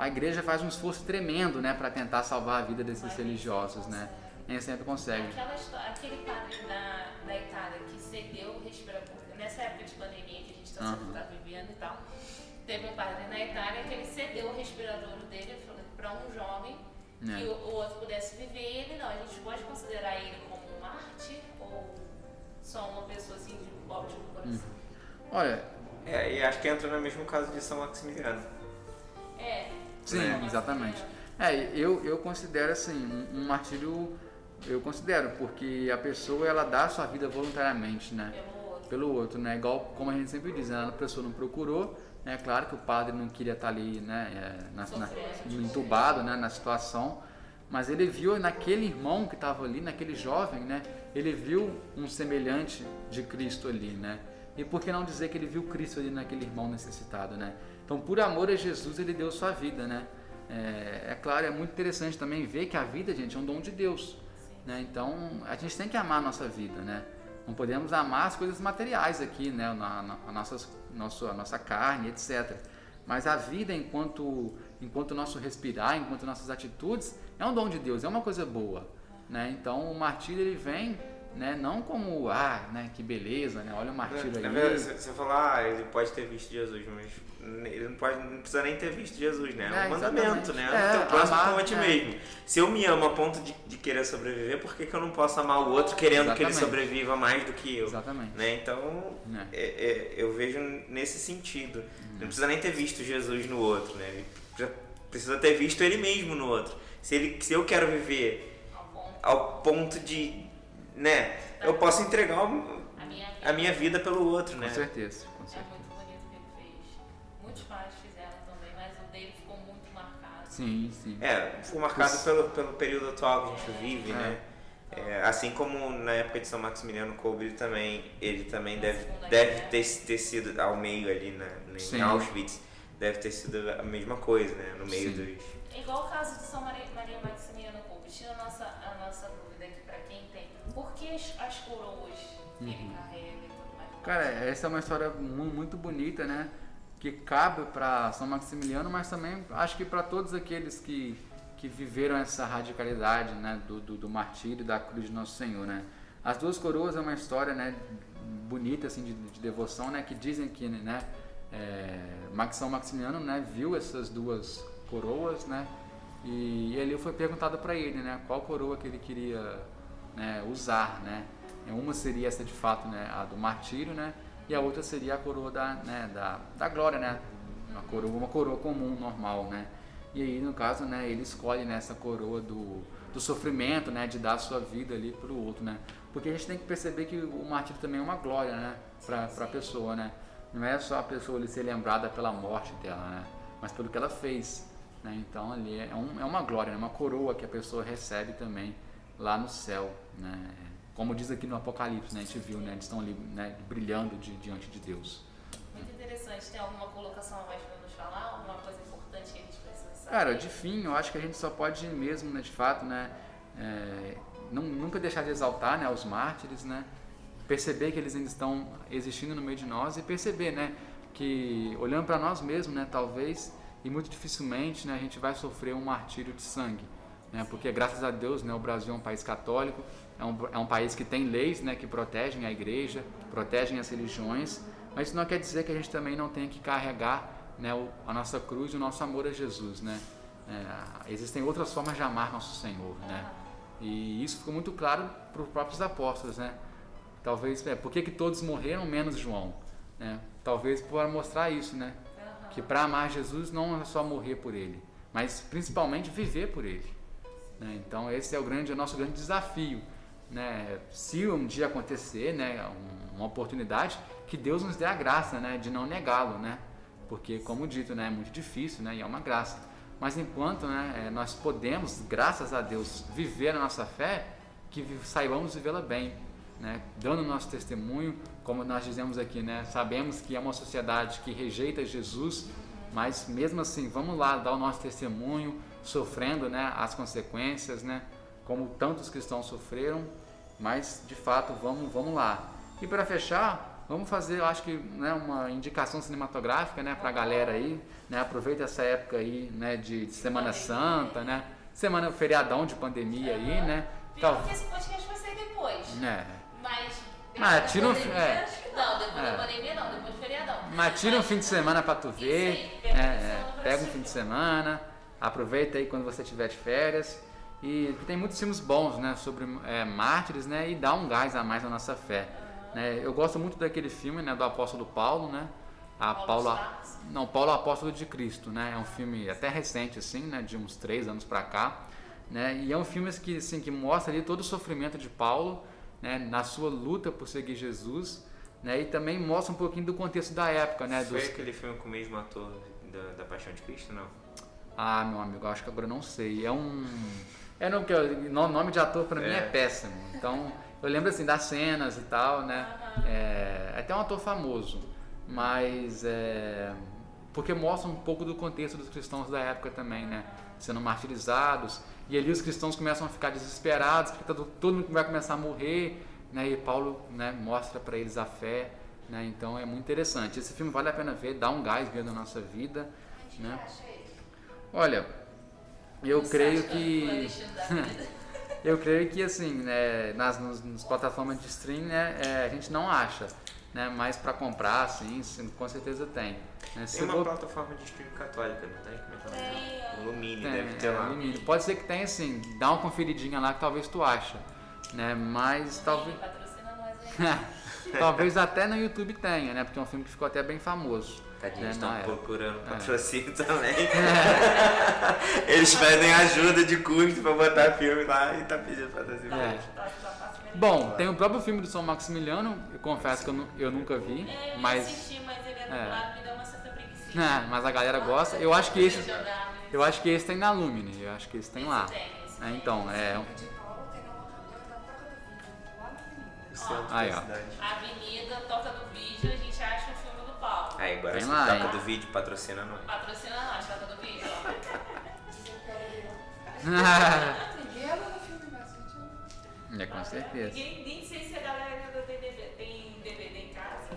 S3: a igreja faz um esforço tremendo, né, para tentar salvar a vida desses religiosos, né? Nem sempre consegue.
S1: Aquela história, aquele padre da, da Itália que cedeu o respirador, nessa época de pandemia que a gente está uhum. tá vivendo e tal, teve um padre na Itália que ele cedeu o respirador dele para um jovem é. que o, o, outro pudesse viver ele não. A gente pode considerar ele como um mártir ou só uma pessoa assim de ótimo coração? Uhum.
S3: Olha,
S4: é, e acho que entra no mesmo caso de São Maximiliano.
S3: Sim, é. exatamente. É, eu, eu considero assim, um, um martírio, eu considero, porque a pessoa ela dá a sua vida voluntariamente, né?
S1: Pelo outro.
S3: Pelo outro, né? Igual como a gente sempre diz, né? a pessoa não procurou, é claro que o padre não queria estar ali, né? É, na, na, entubado, né? Na situação, mas ele viu naquele irmão que estava ali, naquele jovem, né? Ele viu um semelhante de Cristo ali, né? E por que não dizer que ele viu Cristo ali naquele irmão necessitado, né? Então, por amor a Jesus, ele deu sua vida, né? É, é claro, é muito interessante também ver que a vida, gente, é um dom de Deus, né? Então, a gente tem que amar a nossa vida, né? Não podemos amar as coisas materiais aqui, né? A, nossas, nosso, a nossa carne, etc. Mas a vida, enquanto enquanto nosso respirar, enquanto nossas atitudes, é um dom de Deus, é uma coisa boa, né? Então, o martírio ele vem né? Não como, ah, né, que beleza, né? Olha o martírio aí.
S4: É você falou, ah, ele pode ter visto Jesus, mas ele não, pode, não precisa nem ter visto Jesus, né? É, um mandamento, né? É, o teu próximo amar, como a ti é. mesmo. Se eu me amo a ponto de, de querer sobreviver, por que, que eu não posso amar o outro querendo exatamente. que ele sobreviva mais do que eu?
S3: Exatamente.
S4: Né? Então, é. é. é eu vejo nesse sentido. Uhum. Não precisa nem ter visto Jesus no outro, né? Ele precisa ter visto ele mesmo no outro. Se, ele, se eu quero viver ao ponto de né? Eu posso entregar a minha, a minha vida pelo outro,
S3: com
S4: né?
S3: Certeza,
S1: com certeza. É muito bonito o que ele fez. Muitos pais fizeram também, mas o dele ficou muito marcado.
S3: Sim, sim.
S4: É, ficou marcado pelo, pelo período atual que a gente vive, é. né? É, assim como na época de São Maximiliano Kolbe, ele também, ele também deve, deve ter, ter sido ao meio ali na, em Auschwitz, deve ter sido a mesma coisa, né? No meio Sim. dos.
S1: É igual o caso de São Maria, uhum. ele e tudo mais?
S3: Cara, essa é uma história muito bonita, né? Que cabe para São Maximiliano, mas também acho que para todos aqueles que, que viveram essa radicalidade né? do, do, do martírio da cruz de Nosso Senhor, né? As duas coroas é uma história né, bonita assim, de, de devoção, né? Que dizem que né, é, São Maximiliano né, viu essas duas coroas, né? E, e ali foi perguntado para ele, né? Qual coroa que ele queria né, usar, né? Uma seria essa de fato, né, a do martírio, né? E a outra seria a coroa da, né, da, da glória, né? Uma coroa, uma coroa comum, normal, né? E aí, no caso, né, ele escolhe né, coroa do, do sofrimento, né, de dar a sua vida ali para o outro, né? Porque a gente tem que perceber que o martírio também é uma glória, né, para a pessoa, né? Não é só a pessoa ali ser lembrada pela morte dela, né? Mas pelo que ela fez, né? Então ali é, um, é uma glória, né? uma coroa que a pessoa recebe também lá no céu, né? Como diz aqui no Apocalipse, né? A gente viu, né? Eles estão ali, né? Brilhando de, diante de Deus.
S1: Muito interessante. Tem alguma colocação a mais para nos falar? Alguma coisa importante que a gente precisa saber?
S3: Cara, de fim, eu acho que a gente só pode mesmo, né? De fato, né? É, não, nunca deixar de exaltar, né? Os mártires, né? Perceber que eles ainda estão existindo no meio de nós e perceber, né? Que olhando para nós mesmos, né? Talvez e muito dificilmente, né? A gente vai sofrer um martírio de sangue né? porque graças a Deus né, o Brasil é um país católico, é um, é um país que tem leis né, que protegem a igreja, protegem as religiões, mas isso não quer dizer que a gente também não tenha que carregar né, o, a nossa cruz e o nosso amor a Jesus. Né? É, existem outras formas de amar nosso Senhor. Né? E isso ficou muito claro para os próprios apóstolos. Né? Talvez, é, por que, que todos morreram menos João? Né? Talvez para mostrar isso, né? que para amar Jesus não é só morrer por ele, mas principalmente viver por ele. Né? Então esse é o grande, o nosso grande desafio. Né? Se um dia acontecer né, uma oportunidade, que Deus nos dê a graça né, de não negá-lo, né? porque como dito, né, é muito difícil né, e é uma graça. Mas enquanto né, é, nós podemos, graças a Deus, viver a nossa fé, que saibamos vivê-la bem, né? dando nosso testemunho, como nós dizemos aqui, né? sabemos que é uma sociedade que rejeita Jesus, mas mesmo assim, vamos lá dar o nosso testemunho, sofrendo né, as consequências, né, como tantos cristãos sofreram, mas de fato vamos, vamos lá. E para fechar, vamos fazer, eu acho que né, uma indicação cinematográfica, né, para a galera aí, né, aproveita essa época aí, né, de, de Semana Santa, né, semana feriadão de pandemia aí, né.
S1: Pior que esse podcast vai sair depois.
S3: É.
S1: Mas.
S3: Ah, tira um,
S1: pandemia,
S3: é,
S1: acho que Não, depois
S3: É.
S1: da pandemia não, depois do feriadão.
S3: mas tira um fim de semana para tu ver,
S1: aí, pega
S3: é,
S1: um fim de
S3: é,
S1: semana pra
S3: pega um fim de semana, aproveita aí quando você tiver de férias. E tem muitos filmes bons, né, sobre é, mártires, né, e dá um gás a mais na nossa fé. Né? Eu gosto muito daquele filme, né, do apóstolo Paulo, né, a
S1: Paulo
S3: Paulo, não, Paulo Apóstolo de Cristo, né, é um filme até recente assim, né, de uns três anos pra cá, né, e é um filme que assim que mostra ali todo o sofrimento de Paulo, né, na sua luta por seguir Jesus, né, e também mostra um pouquinho do contexto da época, né,
S4: Foi
S3: dos
S4: aquele filme com o mesmo ator da, da Paixão de Cristo, não?
S3: Ah, meu amigo, acho que agora eu não sei. É um. É não, porque o no- nome de ator pra mim é
S4: É.
S3: péssimo. Então, eu lembro assim das cenas e tal, né? É, é até um ator famoso, mas é. Porque mostra um pouco do contexto dos cristãos da época também, né? Sendo martirizados. E ali os cristãos começam a ficar desesperados, porque todo, todo mundo vai começar a morrer, né? E Paulo né, mostra pra eles a fé, né? Então é muito interessante. Esse filme vale a pena ver, dá um gás mesmo na nossa vida, né? Olha, eu creio que eu creio que assim, né, nas, nos, nas plataformas de stream, né, é, a gente não acha, né, mas para comprar, assim, sim, com certeza tem. Né,
S4: Tem uma
S3: for-
S4: plataforma de streaming católica, não tem? Como é que é Lumine,
S3: tem,
S4: deve ter
S3: é,
S4: lá.
S3: limite. Pode ser que tenha, assim, dá uma conferidinha lá que talvez tu acha, né, mas talvez
S1: Patrocina nós aí.
S3: talvez até no YouTube tenha, né, porque é um filme que ficou até bem famoso.
S4: Tadinho,
S3: né,
S4: estão
S3: época.
S4: procurando
S3: É.
S4: patrocínio também. eles pedem ajuda de custo pra botar filme lá e tá pedindo patrocínio.
S3: É.
S1: Tá, tá.
S3: Bom, tem o próprio filme do São Maximiliano, eu confesso que eu, eu nunca vi,
S1: É, eu
S3: mas
S1: assisti, mas ele é
S3: É.
S1: dublado, me deu uma certa preguiça.
S3: É, mas a galera gosta. Eu acho que esse,
S1: Jogar, mas
S3: eu acho que esse tem na Lumine. Eu acho que esse tem lá.
S1: tem, esse
S3: É,
S1: tem.
S3: então, é. Aí, ó.
S1: Avenida, toca do vídeo, a gente acha Paulo.
S4: Aí agora se
S3: lá,
S4: toca
S3: hein?
S4: do vídeo patrocina nós.
S1: Patrocina nós, toca do vídeo,
S5: a
S3: é, com certeza.
S1: Nem, nem sei se a galera tem DVD, tem DVD em casa.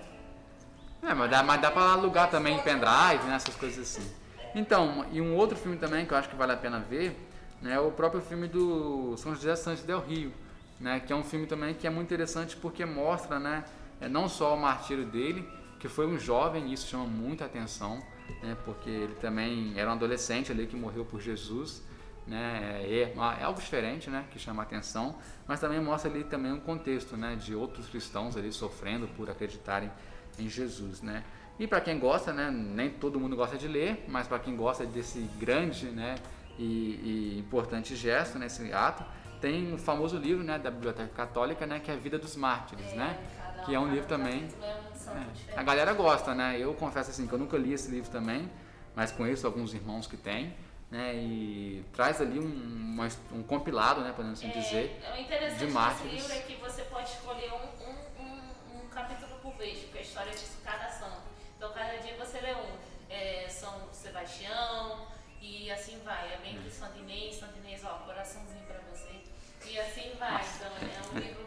S3: É, mas dá, mas dá pra alugar também em pendrive, né? Essas coisas assim. Então, e um outro filme também que eu acho que vale a pena ver, né? É o próprio filme do São José Santos del Rio, né? Que é um filme também que é muito interessante porque mostra, né? É, não só o martírio dele, que foi um jovem, e isso chama muita atenção, né? Porque ele também era um adolescente ali que morreu por Jesus, né? É, é algo diferente, né? Que chama atenção, mas também mostra ali também um contexto, né? De outros cristãos ali sofrendo por acreditarem em Jesus, né? E para quem gosta, né? Nem todo mundo gosta de ler, mas para quem gosta desse grande, né? E, e importante gesto, né? Ato, tem o famoso livro, né? Da Biblioteca Católica, né? Que é a Vida dos Mártires, né? Que é um livro também.
S1: Capítulo é um santo
S3: É,
S1: diferente.
S3: A galera gosta, né? Eu confesso assim que eu nunca li esse livro também, mas conheço alguns irmãos que têm, né? E traz ali um, uma- um compilado, né? Podemos assim dizer.
S1: É, o interessante
S3: de
S1: desse livro é que você pode escolher um, um, um, um capítulo por vez, porque a história é de cada santo. Então, cada dia você lê um. É, São Sebastião e assim vai. É bem que Santo Inês, Santo Inês, ó, coraçãozinho pra você. E assim vai. Então, é um livro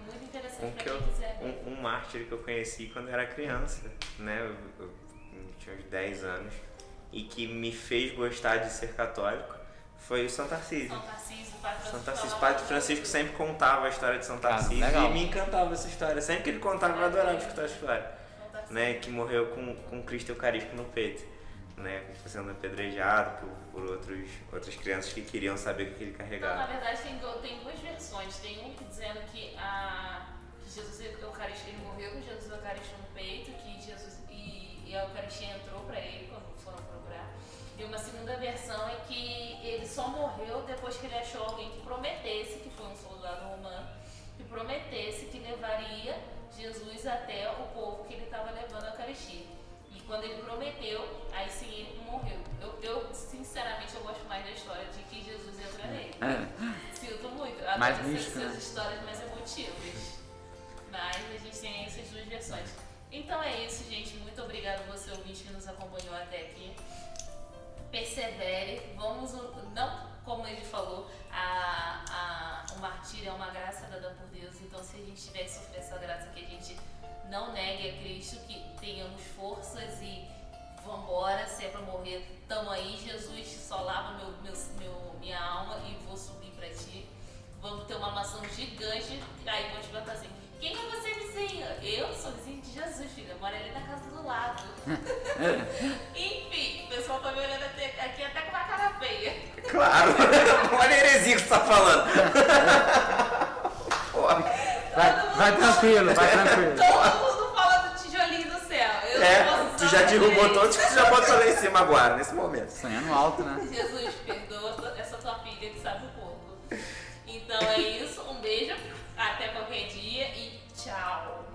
S4: Um,
S1: pra
S4: que eu, um, um mártir que eu conheci quando era criança, né? Eu, eu- eu tinha uns 10 anos. E que me fez gostar de ser católico foi o São Tarcísio.
S1: São Tarcísio, Padre
S4: São
S1: Francisco.
S4: Tarcísio,
S1: falava
S4: Padre Francisco sempre contava a história de São Tarcísio
S3: legal.
S4: e me encantava essa história. Sempre que ele contava, eu adorava escutar a história. Né, que morreu com, com Cristo Eucarístico no peito, né, sendo apedrejado por, por outros, outras crianças que queriam saber o que ele
S1: Então, na
S4: carregava.
S1: verdade, tem, do- tem duas versões. Tem um que dizendo que, a, Eucarístico, ele morreu com Jesus Eucarístico no peito, que Jesus e, e a Eucaristia entrou para ele quando foram procurar. E uma segunda versão é que ele só morreu depois que ele achou alguém que prometesse, que foi um soldado romano, que prometesse que levaria Jesus até o povo que ele estava levando a Eucaristia. E quando ele prometeu, aí sim ele morreu. Eu, eu, sinceramente, eu gosto mais da história de que Jesus entra nele.
S3: É.
S1: Sinto muito. Adoro
S3: Mais né?
S1: essas histórias mais emotivas. Mas a gente tem essas duas versões. Então é isso, gente. Muito obrigado você ouvinte que nos acompanhou até aqui. Persevere. Vamos. Não como ele falou, a, a, o martírio é uma graça dada por Deus. Então, se a gente tiver que sofrer essa graça, que a gente não negue a Cristo, que tenhamos forças e vambora, se é pra morrer, tamo aí. Jesus, só lava meu, meu, meu, minha alma e vou subir pra ti. Vamos ter uma maçã gigante. Aí vou te perguntar assim: quem é você, vizinha? Eu sou vizinho de Jesus, filha. Eu moro ali na casa do lado. Enfim, o pessoal tá me olhando até- aqui até com uma cara feia.
S4: Claro. Olha a heresia que você tá falando.
S3: Vai, vai tranquilo, vai tranquilo.
S1: Todo mundo fala do tijolinho do céu. Eu
S4: é, tu já
S1: falar
S4: derrubou todos que tu já botou lá em cima agora, nesse momento.
S3: Sonhando alto, né?
S1: Jesus, perdoa essa tua filha que sabe o pouco. Então é isso, um beijo, até qualquer dia e tchau.